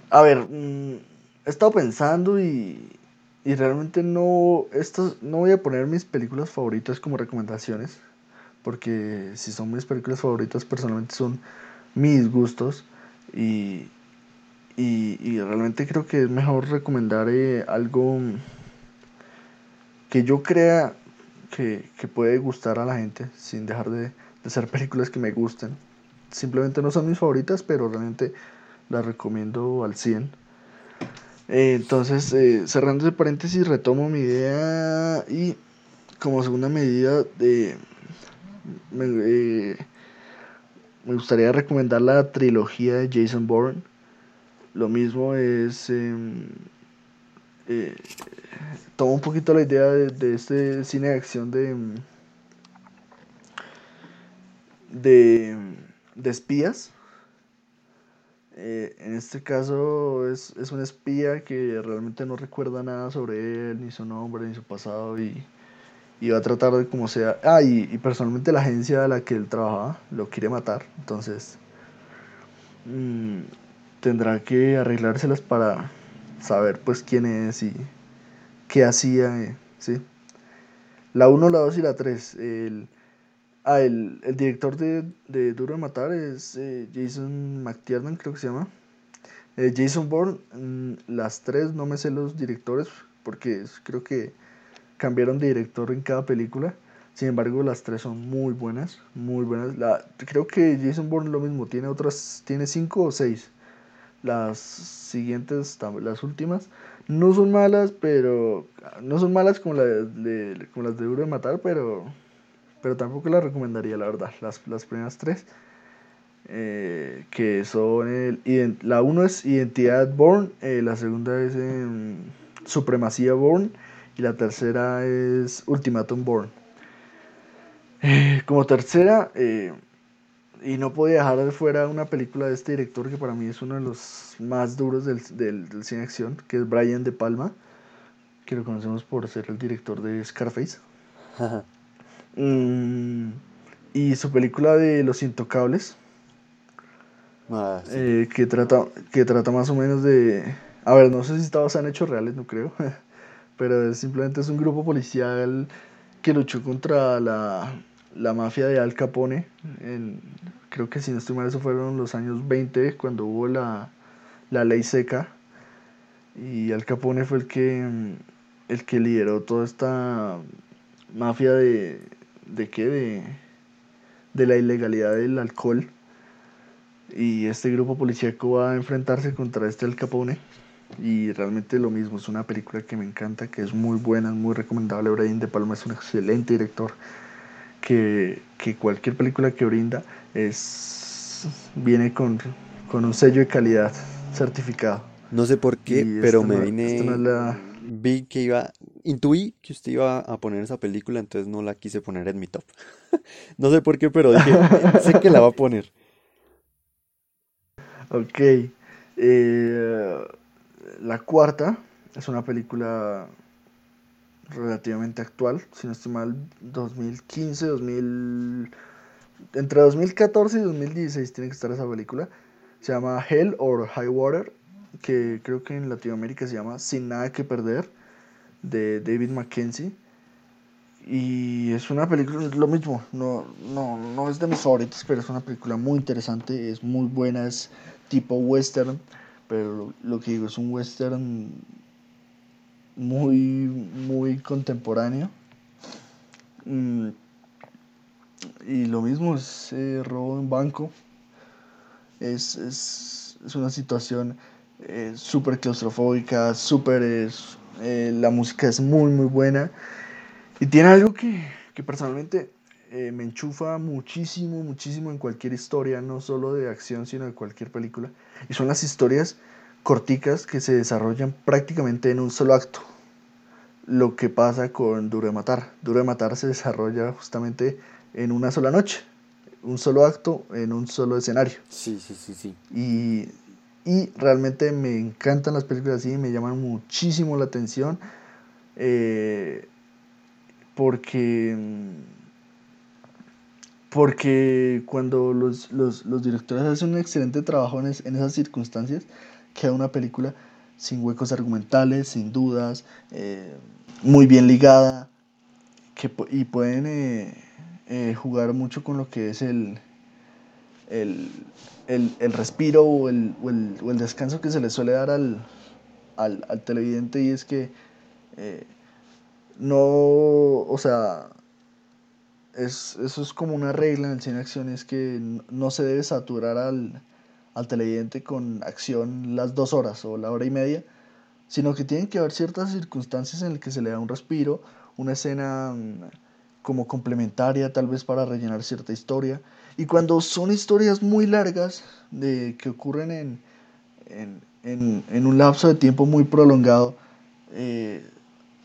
A: a ver, mm, he estado pensando y, y realmente no, esto, no voy a poner mis películas favoritas como recomendaciones, porque si son mis películas favoritas personalmente son mis gustos y, y, y realmente creo que es mejor recomendar eh, algo que yo crea que, que puede gustar a la gente sin dejar de, de ser películas que me gusten. Simplemente no son mis favoritas, pero realmente las recomiendo al 100. Eh, entonces, eh, cerrando ese paréntesis, retomo mi idea y como segunda medida de, me, eh, me gustaría recomendar la trilogía de Jason Bourne. Lo mismo es... em, eh, tomo un poquito la idea de, de este cine de acción de... em, de, de espías. Eh, en este caso es, es un espía que realmente no recuerda nada sobre él, ni su nombre, ni su pasado, y, va a tratar de como sea. Ah, y, personalmente la agencia a la que él trabajaba lo quiere matar, entonces mm, tendrá que arreglárselas para, saber pues quién es y qué hacía, eh, ¿sí? La 1, la 2 y la 3. El, ah, el, el director de, de, Duro de Matar es eh, Jason McTiernan, creo que se llama. Eh, Jason Bourne, mm, las tres no me sé los directores porque creo que cambiaron de director en cada película. Sin embargo, las tres son muy buenas, muy buenas. La, creo que Jason Bourne lo mismo, tiene otras, tiene cinco o seis. Las siguientes, las últimas, no son malas, pero no son malas como, la de, como las de Duro de Matar, pero, pero tampoco las recomendaría, la verdad. Las, las primeras tres, eh, que son la uno es Identidad Born, eh, la segunda es Supremacía Born y la tercera es Ultimatum Born. Eh, como tercera, y no podía dejar de fuera una película de este director que para mí es uno de los más duros del, del, del cine acción, que es Brian De Palma, que lo conocemos por ser el director de Scarface. Mm, y su película de Los Intocables, ah, sí. eh, que, trata, que trata más o menos de... A ver, no sé si está basada en hechos reales, no creo, pero es, simplemente es un grupo policial que luchó contra la la mafia de Al Capone, en, creo que si no estoy mal, eso fueron los años 20, cuando hubo la, la ley seca, y Al Capone fue el que, el que lideró toda esta mafia de, de qué, de, de la ilegalidad del alcohol, y este grupo policíaco va a enfrentarse contra este Al Capone, y realmente lo mismo, es una película que me encanta, que es muy buena, muy recomendable, Brian De Palma es un excelente director, que, que cualquier película que brinda es viene con, con, un sello de calidad certificado.
B: No sé por qué, pero me vine... Vi que iba... Intuí que usted iba a poner esa película, entonces no la quise poner en mi top. no sé por qué, pero dije, sé que la va a poner.
A: Ok. Eh, la cuarta es una película relativamente actual, si no estoy mal, 2015, 2000... Entre 2014 y 2016 tiene que estar esa película. Se llama Hell or High Water, que creo que en Latinoamérica se llama Sin Nada que Perder, de David Mackenzie. Y es una película, es lo mismo, no, no, no es de mis favoritos, pero es una película muy interesante, es muy buena, es tipo western, pero lo que digo es un western muy, muy contemporáneo. Mm, y lo mismo es eh, robo en banco. Es, es, es una situación eh, súper claustrofóbica, súper... Eh, la música es muy, muy buena. Y tiene algo que, que personalmente eh, me enchufa muchísimo, muchísimo en cualquier historia, no solo de acción, sino de cualquier película. Y son las historias corticas que se desarrollan prácticamente en un solo acto. Lo que pasa con Duro de Matar. Duro de Matar se desarrolla justamente en una sola noche, un solo acto en un solo escenario.
B: Sí, sí, sí, sí.
A: Y, y realmente me encantan las películas así, me llaman muchísimo la atención. Eh, porque porque cuando los, los, directores hacen un excelente trabajo en, en esas circunstancias, queda una película sin huecos argumentales, sin dudas, eh, muy bien ligada, que, y pueden eh, jugar mucho con lo que es el, el, el, el respiro o el, o, o el, descanso que se le suele dar al, al, al televidente y es que no, o sea, es, eso es como una regla en el cine acción, es que no se debe saturar al, al televidente con acción las dos horas o la hora y media, sino que tienen que haber ciertas circunstancias en las que se le da un respiro, una escena mm, como complementaria tal vez para rellenar cierta historia. Y cuando son historias muy largas de, que ocurren en, en, en, en un lapso de tiempo muy prolongado, eh,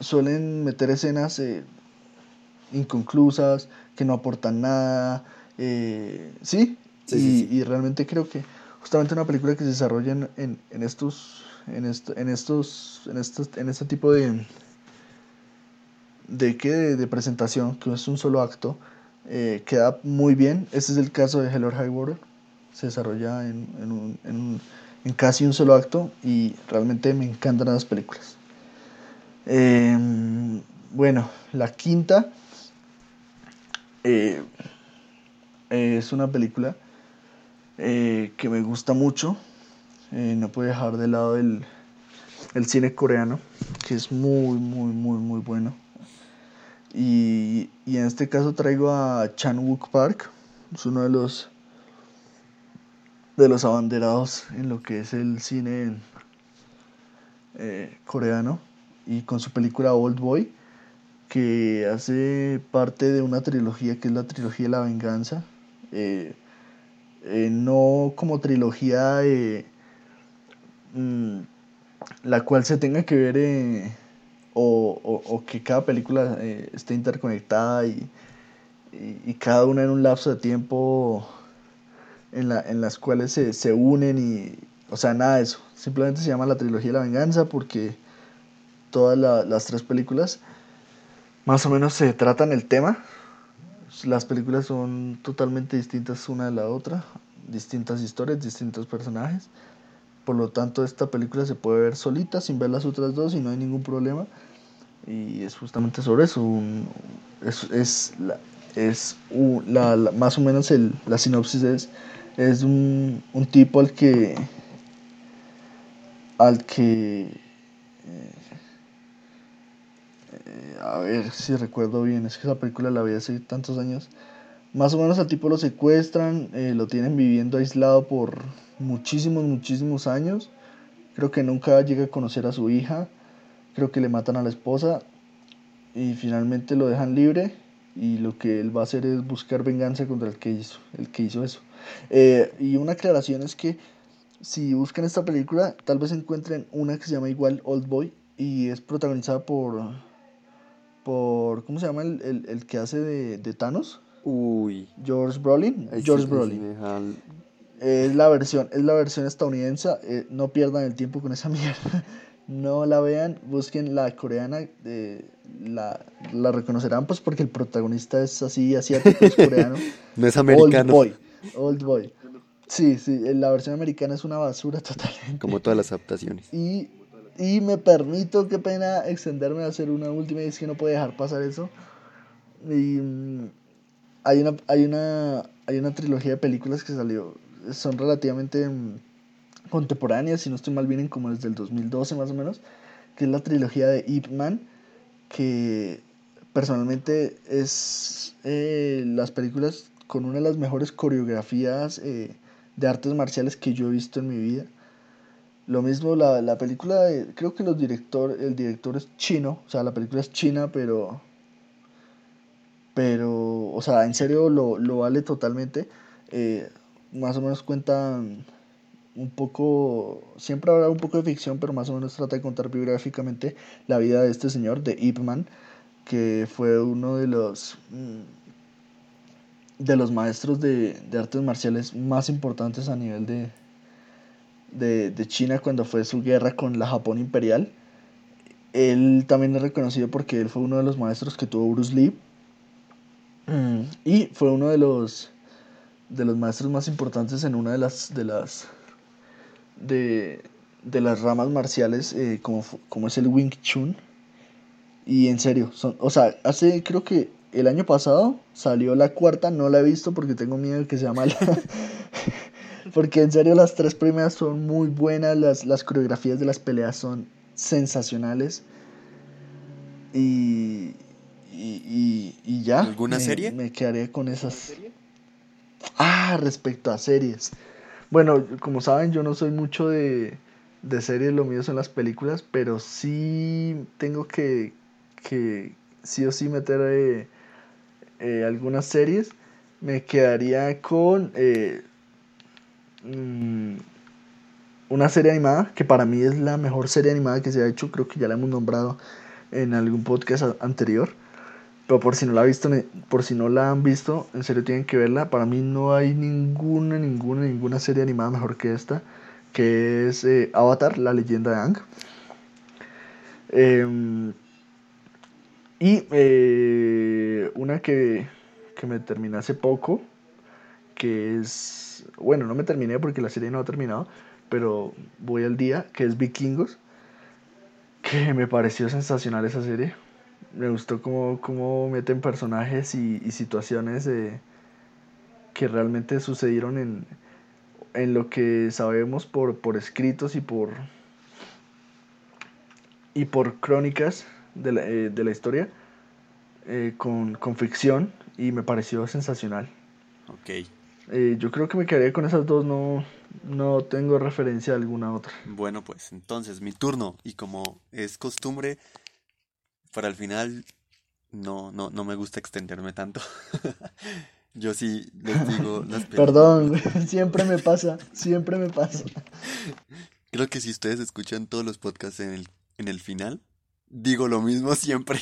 A: suelen meter escenas eh, inconclusas, que no aportan nada, eh, ¿sí? Sí, y, sí, y, realmente creo que justamente una película que se desarrolla en, en, en estos en, esto, en estos en estos en este tipo de de que de, de, presentación que es un solo acto eh, queda muy bien este es el caso de Hell or High se desarrolla en, en, un, en, en casi un solo acto y realmente me encantan las películas. Em, bueno, la quinta eh, es una película eh, que me gusta mucho. No puedo dejar de lado el, el cine coreano, que es muy, muy, muy, muy bueno. Y, y en este caso traigo a Chan Wook Park, es uno de los de los abanderados en lo que es el cine eh, coreano. Y con su película Old Boy que hace parte de una trilogía que es la trilogía de la venganza. Eh, eh, no como trilogía mm, la cual se tenga que ver o, o, que cada película esté interconectada y, y, y cada una en un lapso de tiempo en, la, en las cuales se, se unen y, o sea, nada de eso. Simplemente se llama la trilogía de la venganza porque todas las tres películas más o menos se tratan el tema. Las películas son totalmente distintas una de la otra, distintas historias, distintos personajes. Por lo tanto, esta película se puede ver solita, sin ver las otras dos, y no hay ningún problema. Y es justamente sobre eso. es, es, la, es la, más o menos el, la sinopsis es es un, un tipo al que al que eh, a ver si recuerdo bien es que esa película la vi hace tantos años más o menos al tipo lo secuestran eh, lo tienen viviendo aislado por muchísimos muchísimos años creo que nunca llega a conocer a su hija creo que le matan a la esposa y finalmente lo dejan libre y lo que él va a hacer es buscar venganza contra el que hizo el que hizo eso eh, y una aclaración es que si buscan esta película, tal vez encuentren una que se llama igual Old Boy y es protagonizada por. por ¿Cómo se llama el, el, que hace de, de, Thanos?
B: Uy.
A: George Brolin. George Brolin. Es la versión, es la versión estadounidense. Eh, no pierdan el tiempo con esa mierda. no la vean, busquen la coreana. Eh, la, la reconocerán pues porque el protagonista es así asiático, es coreano.
B: no es americano.
A: Old Boy. Old Boy. Sí, sí, la versión americana es una basura totalmente.
B: Como todas las adaptaciones.
A: Y, y me permito, qué pena, extenderme a hacer una última, y es que no puede dejar pasar eso. Y mm, hay una, hay una, hay una trilogía de películas que salió, son relativamente mm, contemporáneas, si no estoy mal, vienen como desde el 2012 más o menos, que es la trilogía de Ip Man, que personalmente es eh, las películas con una de las mejores coreografías eh, de artes marciales que yo he visto en mi vida. Lo mismo la, la película, creo que los director, el director es chino, o sea, la película es china, pero, pero, o sea, en serio lo, lo vale totalmente. Eh, más o menos cuenta un poco, siempre habrá un poco de ficción, pero más o menos trata de contar biográficamente la vida de este señor, de Ip Man, que fue uno de los... Mm, de los maestros de, artes marciales más importantes a nivel de, de, China cuando fue su guerra con la Japón imperial. Él también es reconocido porque él fue uno de los maestros que tuvo Bruce Lee. Mm, y fue uno de los de los maestros más importantes en una de las de las de, las ramas marciales eh, como, como es el Wing Chun. Y en serio, son, o sea, hace creo que el año pasado salió la cuarta, no la he visto porque tengo miedo de que sea mala. porque en serio las tres primeras son muy buenas, las, las coreografías de las peleas son sensacionales. Y, y, y, ya.
B: ¿Alguna serie?
A: Me quedaré con esas. Ah, respecto a series. Bueno, como saben, yo no soy mucho de, de series, lo mío son las películas, pero sí tengo que, que sí o sí meter eh, eh, algunas series, me quedaría con eh, mm, una serie animada que para mí es la mejor serie animada que se ha hecho, creo que ya la hemos nombrado en algún podcast anterior. Pero por si no la visto, por si no la han visto, en serio tienen que verla. Para mí no hay ninguna, ninguna, ninguna serie animada mejor que esta, que es eh, Avatar, la leyenda de Ang. Eh, y eh, una que, que me terminé hace poco, que es, bueno, no me terminé porque la serie no ha terminado, pero voy al día, que es Vikingos, que me pareció sensacional esa serie. Me gustó cómo, cómo meten personajes y, y situaciones eh, que realmente sucedieron en, en lo que sabemos por, por escritos y por, y por crónicas de la, eh, de la historia eh, con, con ficción y me pareció sensacional.
B: Ok.
A: Eh, yo creo que me quedaría con esas dos, no, no tengo referencia a alguna otra.
B: Bueno, pues entonces mi turno. Y como es costumbre, para el final no, no, no me gusta extenderme tanto. Yo sí les digo las películas.
A: Perdón, siempre me pasa, siempre me pasa.
B: Creo que si ustedes escuchan todos los podcasts en el, en el final, digo lo mismo siempre.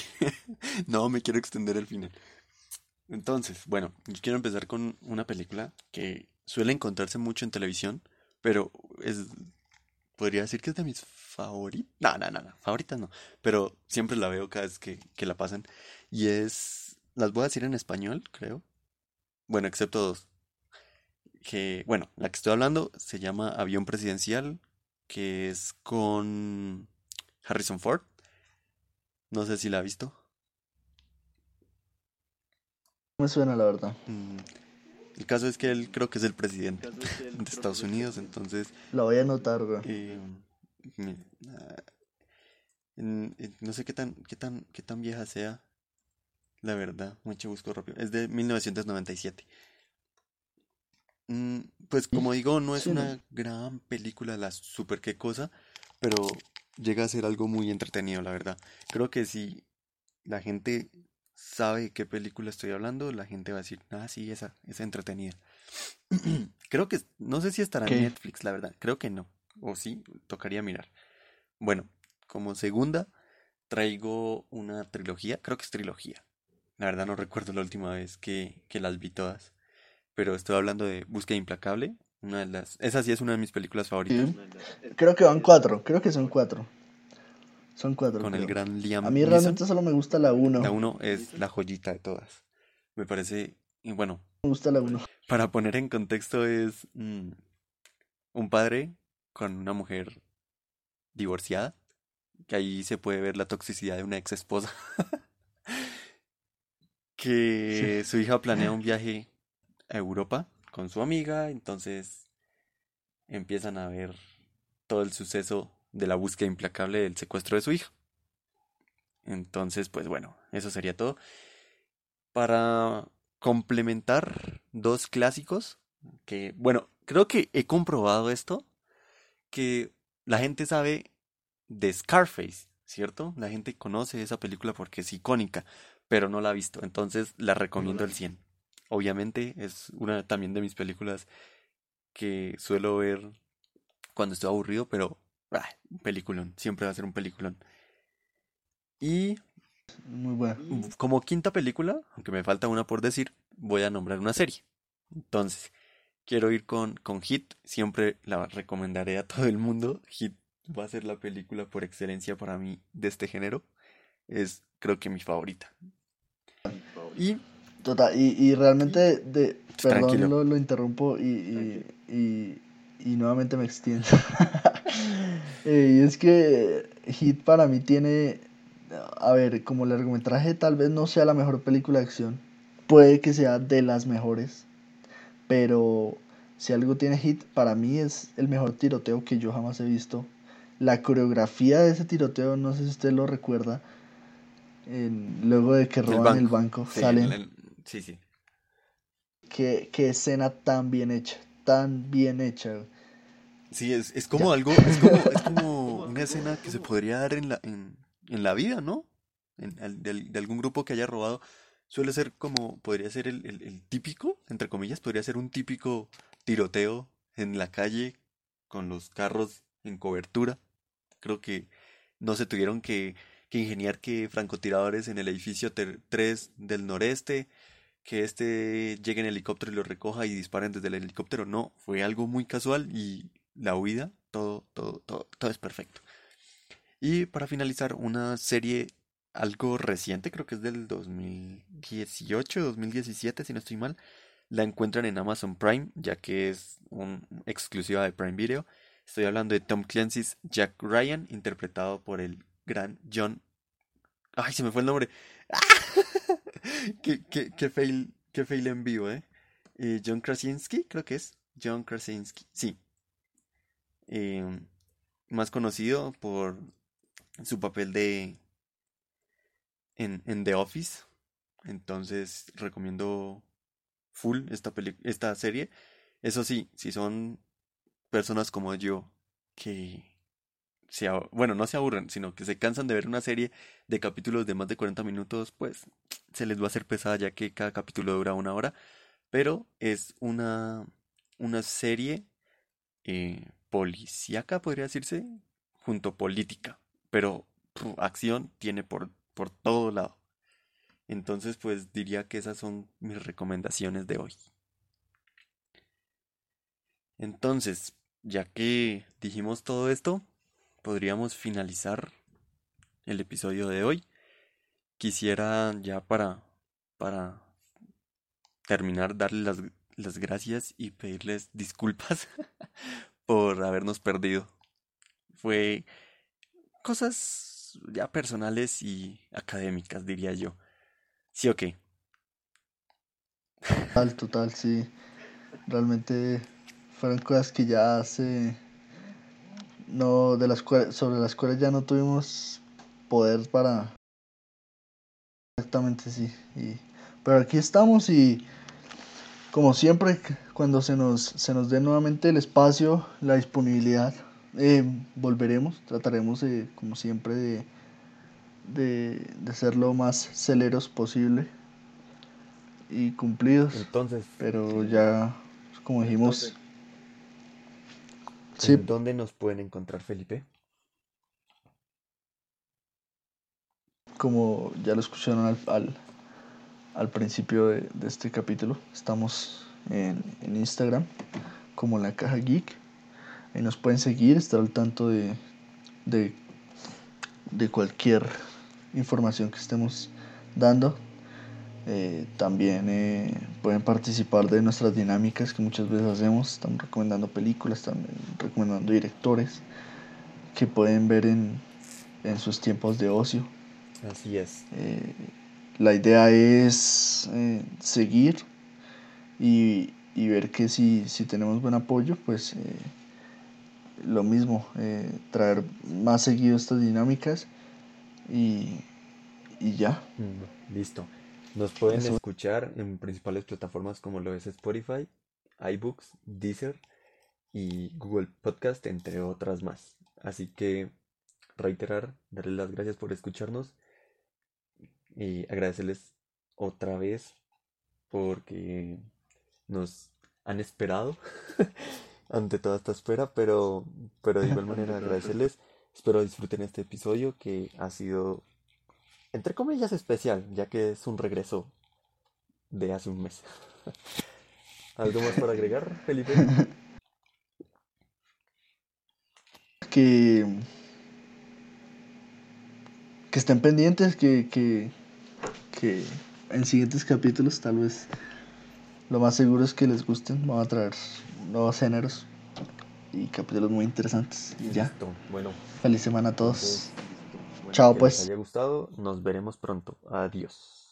B: No me quiero extender el final. Entonces, bueno, yo quiero empezar con una película que suele encontrarse mucho en televisión, pero es, podría decir que es de mis favoritas. No, no, no, no, favoritas no, pero siempre la veo cada vez que, que la pasan. Y es, las voy a decir en español, creo. Bueno, excepto dos. Que, bueno, la que estoy hablando se llama Avión Presidencial, que es con Harrison Ford. No sé si la ha visto.
A: Me suena la verdad.
B: Mm, El caso es que él creo que es el presidente de Estados Unidos, entonces
A: La voy a anotar, güey.
B: eh, ah, en- en- no sé qué tan, qué tan, qué tan vieja sea, la verdad, mucho busco rápido. Es de 1997. Mm, pues como digo, no es una gran película, la super qué cosa, pero llega a ser algo muy entretenido, la verdad. Creo que si la gente sabe qué película estoy hablando, la gente va a decir, ah, sí, esa, esa entretenida. Creo que, no sé si estará en. Netflix, la verdad, creo que no, o sí, tocaría mirar. Bueno, como segunda, traigo una trilogía, creo que es trilogía. La verdad no recuerdo la última vez que, que las vi todas, pero estoy hablando de Búsqueda Implacable, una de las, esa sí es una de mis películas favoritas,
A: Sí. Creo que van cuatro, creo que son cuatro. Son cuatro.
B: con el gran Liam
A: A mí
B: Neeson.
A: realmente solo me gusta la uno.
B: La uno es la joyita de todas. Me parece, y bueno,
A: Me gusta la uno.
B: para poner en contexto es mm, un padre con una mujer divorciada, que ahí se puede ver la toxicidad de una ex esposa, que su hija planea un viaje a Europa con su amiga, entonces empiezan a ver todo el suceso de la búsqueda implacable del secuestro de su hija. Entonces, pues bueno, eso sería todo. Para complementar dos clásicos, que bueno, creo que he comprobado esto, que la gente sabe de Scarface, ¿cierto? La gente conoce esa película porque es icónica, pero no la ha visto, entonces la recomiendo al 100. Obviamente es una también de mis películas que suelo ver cuando estoy aburrido, pero ah, un peliculón, siempre va a ser un peliculón. Y
A: Muy buena.
B: como quinta película, aunque me falta una por decir, voy a nombrar una serie. Entonces, quiero ir con, con Hit, siempre la recomendaré a todo el mundo. Hit va a ser la película por excelencia para mí de este género. Es creo que mi favorita. Y
A: Total, y, y realmente, de, perdón,
B: Tranquilo.
A: lo, lo interrumpo y, y, y, y nuevamente me extiendo. Eh, y es que Hit para mí tiene, a ver, como el largometraje tal vez no sea la mejor película de acción, puede que sea de las mejores, pero si algo tiene Hit, para mí es el mejor tiroteo que yo jamás he visto. La coreografía de ese tiroteo, no sé si usted lo recuerda, en- luego de que roban el
B: banco.
A: banco,
B: Sí,
A: salen.
B: el- sí, sí.
A: Qué, qué escena tan bien hecha, tan bien hecha.
B: Sí, es, es como algo, es como, es como una escena que se podría dar en la, en, en la vida, ¿no? En, de, algún grupo que haya robado. Suele ser como, podría ser el, el- el típico, entre comillas, podría ser un típico tiroteo en la calle con los carros en cobertura. Creo que no se tuvieron que, que ingeniar que francotiradores en el edificio 3 del noreste, que este llegue en helicóptero y lo recoja y disparen desde el helicóptero. No, fue algo muy casual y la huida, todo, todo, todo, todo es perfecto. Y para finalizar, una serie algo reciente, creo que es del 2018, 2017, si no estoy mal. La encuentran en Amazon Prime, ya que es un exclusiva de Prime Video. Estoy hablando de Tom Clancy's Jack Ryan, interpretado por el gran John. Ay, se me fue el nombre. qué, qué, qué, fail, qué fail en vivo, ¿eh? eh John Krasinski, creo que es. John Krasinski, sí. Eh, más conocido por su papel de en, en The Office. Entonces recomiendo full esta, esta serie. Eso sí, si son personas como yo que se, bueno, no se aburren, sino que se cansan de ver una serie de capítulos de más de 40 minutos, pues se les va a hacer pesada ya que cada capítulo dura una hora. Pero es una, una serie eh, policíaca, podría decirse, junto política. Pero acción tiene por, por todo lado. Entonces, pues diría que esas son mis recomendaciones de hoy. Entonces, ya que dijimos todo esto, podríamos finalizar el episodio de hoy. Quisiera ya para, para terminar darles las, las gracias y pedirles disculpas por habernos perdido. Fue cosas ya personales y académicas, diría yo. ¿Sí o qué?
A: Total, total, sí. Realmente fueron cosas que ya hace no de las sobre las cuales ya no tuvimos poder para exactamente sí y pero aquí estamos y como siempre cuando se nos se nos dé nuevamente el espacio la disponibilidad eh, volveremos trataremos de como siempre de, de de ser lo más celeros posible y cumplidos
B: entonces
A: pero ya como dijimos
B: ¿Dónde nos pueden encontrar, Felipe?
A: Como ya lo escucharon al, al, principio de, este capítulo, estamos en, Instagram como la caja geek. Ahí nos pueden seguir, estar al tanto de, de, de cualquier información que estemos dando. Eh, también eh, pueden participar de nuestras dinámicas que muchas veces hacemos. Estamos recomendando películas, también recomendando directores que pueden ver en, en sus tiempos de ocio.
B: Así es.
A: Eh, la idea es seguir y, y, ver que si, si, tenemos buen apoyo, pues lo mismo, traer más seguido estas dinámicas y, y ya.
B: Mm, listo. Nos pueden escuchar en principales plataformas como lo es Spotify, iBooks, Deezer y Google Podcast, entre otras más. Así que reiterar, darles las gracias por escucharnos y agradecerles otra vez porque nos han esperado ante toda esta espera, pero, pero de igual manera agradecerles. Espero disfruten este episodio que ha sido entre comillas, especial, ya que es un regreso de hace un mes. ¿Algo más para agregar, Felipe?
A: Que, que estén pendientes, que, que, que en siguientes capítulos tal vez lo más seguro es que les gusten. Vamos a traer nuevos géneros y capítulos muy interesantes. Y ya.
B: Bueno.
A: Feliz semana a todos. Chao, pues.
B: Les haya gustado. Nos veremos pronto. Adiós.